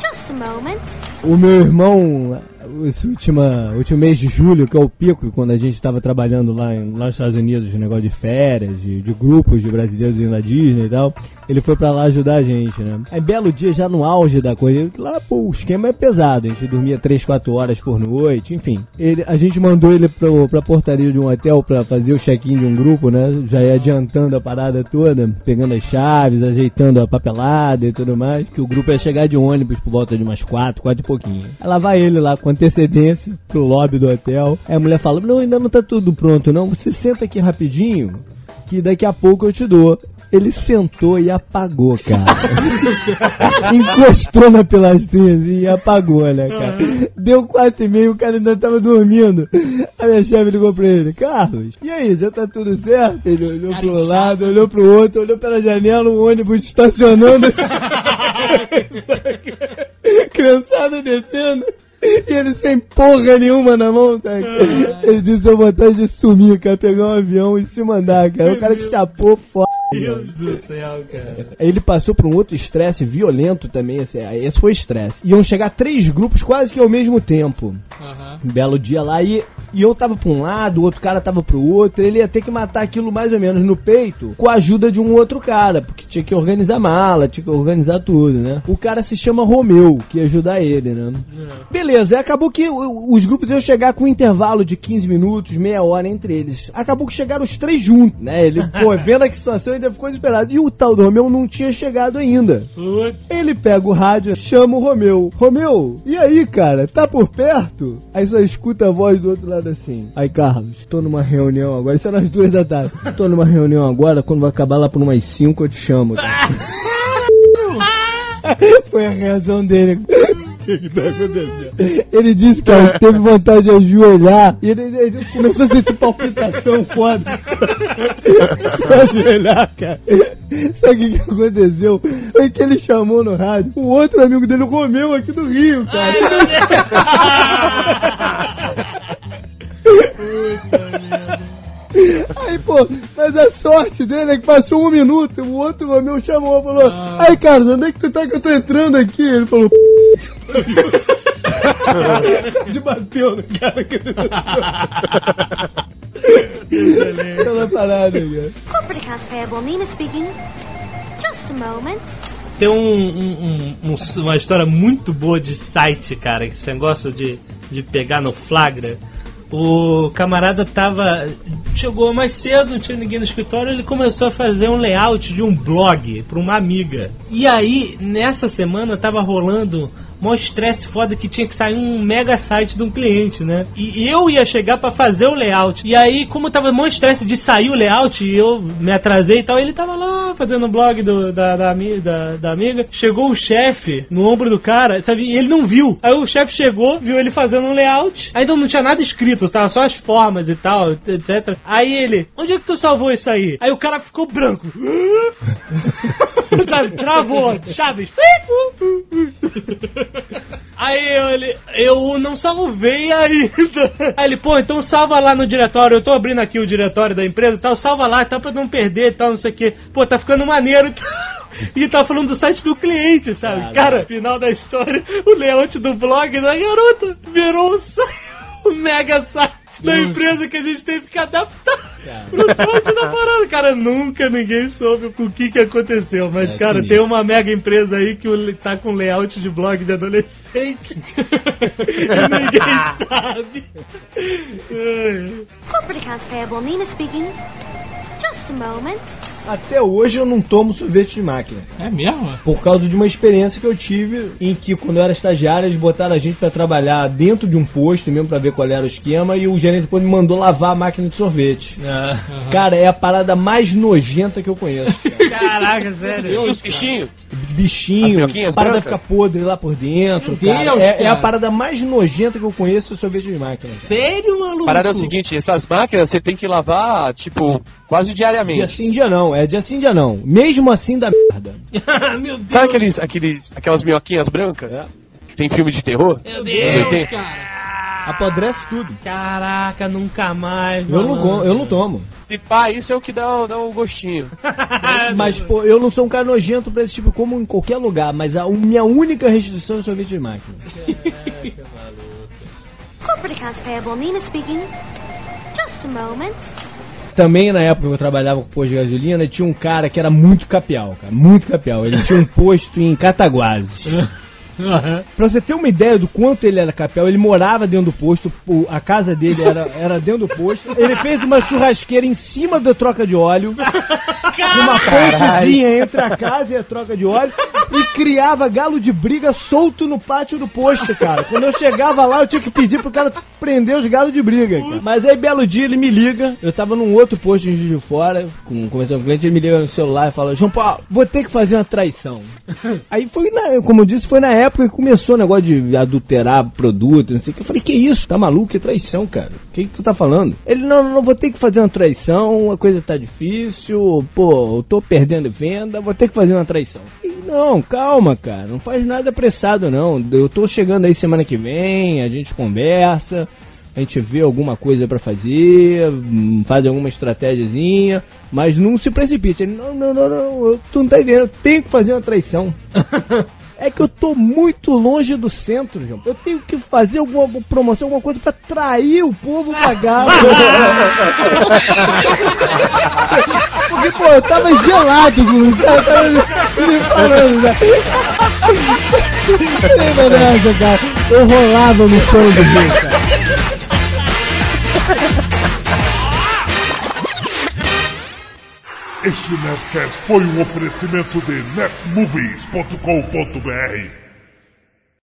Just a moment. O meu irmão, esse última, último mês de julho, que é o pico, quando a gente estava trabalhando lá, em, lá nos Estados Unidos, de negócio de férias, de, de grupos de brasileiros indo na Disney e tal, ele foi pra lá ajudar a gente, né? Aí, belo dia, já no auge da coisa, lá, pô, o esquema é pesado, a gente dormia 3, 4 horas por noite, enfim. Ele, a gente mandou ele pro, pra portaria de um hotel pra fazer o check-in de um grupo, né? Já ia adiantando a parada toda, pegando as chaves, ajeitando a papelada e tudo mais, que o grupo ia chegar de ônibus por volta de umas 4, 4 e pouquinho. Aí lá vai ele lá com antecedência pro lobby do hotel. Aí a mulher fala: Não, ainda não tá tudo pronto, não. Você senta aqui rapidinho, que daqui a pouco eu te dou. Ele sentou e apagou, cara. Encostou na pilastrinha assim e apagou, né, cara? Deu quatro e meio, o cara ainda tava dormindo. A minha chefe ligou pra ele, Carlos, e aí, já tá tudo certo? Ele olhou Cara pro lado, olhou pro outro, olhou pela janela, um ônibus estacionando. Criançada descendo. E ele sem porra nenhuma na mão, tá? Ele disse, eu vontade de sumir, cara, pegar um avião e se mandar, cara. O cara te chapou foda. Deus do céu, cara. Ele passou por um outro estresse violento também, assim, aí esse foi estresse. Iam chegar três grupos quase que ao mesmo tempo. Aham. Um belo dia lá e, e eu tava pra um lado, o outro cara tava pro outro, ele ia ter que matar aquilo mais ou menos no peito com a ajuda de um outro cara, porque tinha que organizar mala, tinha que organizar tudo, né? O cara se chama Romeu, que ia ajudar ele, né? Beleza, aí acabou que os grupos iam chegar com um intervalo de 15 minutos, meia hora entre eles. Acabou que chegaram os três juntos, né? Ele, pô, vendo a situação, ainda ficou desesperado. E o tal do Romeu não tinha chegado ainda. Ele pega o rádio, chama o Romeu. Romeu, e aí, cara? Tá por perto? Aí só escuta a voz do outro lado assim. Aí, Carlos, tô numa reunião agora. Isso era às duas da tarde. Tô numa reunião agora, quando vai acabar lá por umas cinco eu te chamo. Cara. Foi a reação dele. O que tá acontecendo? Ele disse que ó, teve vontade de ajoelhar e ele, ele começou a sentir palpitação foda. ajoelhar, cara. Sabe o que, que aconteceu? Foi que ele chamou no rádio o outro amigo dele, o Romeu, aqui do Rio, cara. Aí, pô, mas a sorte dele é que passou um minuto, o outro Romeu chamou, falou, aí, Carlos, onde é que tu tá que eu tô entrando aqui? Ele falou, de bateu no cara que ele Aquela parada, cara. Corporate accounts payable. Nina speaking. Just a moment. Tem um, um- um- um- uma história muito boa de site, cara, que você gosta de, de pegar no flagra. O camarada tava. Chegou mais cedo, não tinha ninguém no escritório, ele começou a fazer um layout de um blog pra uma amiga. E aí, nessa semana, tava rolando mó estresse foda que tinha que sair um mega site de um cliente, né? E eu ia chegar pra fazer o layout. E aí, como tava mó estresse de sair o layout, e eu me atrasei e tal, ele tava lá fazendo o blog do, da, da, da, da amiga. Chegou o chefe no ombro do cara, sabe? E ele não viu. Aí o chefe chegou, viu ele fazendo um layout. Ainda não tinha nada escrito, tava só as formas e tal, etc. Aí ele, onde é que tu salvou isso aí? Aí o cara ficou branco. Sabe, travou, Chaves. Aí eu, ele, eu não salvei ainda. Aí ele, pô, então salva lá no diretório. Eu tô abrindo aqui o diretório da empresa e tal. Salva lá, tá pra não perder e tal, não sei o que. Pô, tá ficando maneiro e tal. E tá falando do site do cliente, sabe? Cara, final da história, o layout do blog da garota virou o mega site da empresa que a gente teve que adaptar pro site da parada. Cara, nunca ninguém soube o que que aconteceu. Mas, É, cara, tem uma mega empresa aí que tá com layout de blog de adolescente. e ninguém sabe. Corporate accounts payable. Nina speaking. Just a moment. Até hoje eu não tomo sorvete de máquina. É mesmo? Por causa de uma experiência que eu tive em que, quando eu era estagiário, eles botaram a gente pra trabalhar dentro de um posto mesmo pra ver qual era o esquema e o gerente depois me mandou lavar a máquina de sorvete. Cara, é a parada mais nojenta que eu conheço. Caraca, sério. E os bichinhos? Bichinho, a parada brancas? fica podre lá por dentro. Meu cara. Deus, é, é a cara. parada mais nojenta que eu conheço sorvete de máquina. cara. Sério, maluco? A parada é o seguinte, essas máquinas você tem que lavar, tipo, quase diariamente. Dia sim, dia não. É dia sim, dia não. Mesmo assim dá merda. Meu Deus. Sabe aqueles, aqueles, aquelas minhoquinhas brancas? É. Que tem filme de terror? Meu Deus, Deus. cara. Apodrece tudo. Caraca, nunca mais. Eu não, malandro. com- eu não tomo. Se pá, isso é o que dá, dá um gostinho. Mas, pô, eu não sou um cara nojento pra esse tipo, como em qualquer lugar. Mas a minha única restrição é sorvete de máquina. Corporate accounts payable. Nina speaking. Just a moment. Também na época que eu trabalhava com posto de gasolina, tinha um cara que era muito capial, cara. Muito capial. Ele tinha um posto em Cataguases. Pra você ter uma ideia do quanto ele era capial, ele morava dentro do posto, a casa dele era, era dentro do posto. Ele fez uma churrasqueira em cima da troca de óleo, uma pontezinha entre a casa e a troca de óleo, e criava galo de briga solto no pátio do posto, cara. Quando eu chegava lá, eu tinha que pedir pro cara prender os galos de briga, cara. Mas aí, belo dia, ele me liga, eu tava num outro posto em Juiz de Fora, com, conversando com o cliente, ele me liga no celular e fala, João Paulo, vou ter que fazer uma traição. Aí foi, na, como eu disse, foi na época que começou o negócio de adulterar produto, não sei o que. Eu falei, que isso? Tá maluco? Que traição, cara? O que, que tu tá falando? Ele, não, não, vou ter que fazer uma traição, a coisa tá difícil, pô, eu tô perdendo venda, vou ter que fazer uma traição. E, não, calma, cara, não faz nada apressado, não. Eu tô chegando aí semana que vem, a gente conversa. a gente vê alguma coisa pra fazer, hum, faz alguma estratégiazinha, mas não se precipite. Ele, não, não, não, não, tu não tá entendendo, eu tenho que fazer uma traição. É que eu tô muito longe do centro, João. Eu tenho que fazer alguma alguma promoção, alguma coisa pra atrair o povo pra Galo. Porque, pô, eu tava gelado com o cara tava me falando, né? Cara? Eu rolava no pano do cara. Este Nerdcast foi um oferecimento de netmovies.com.br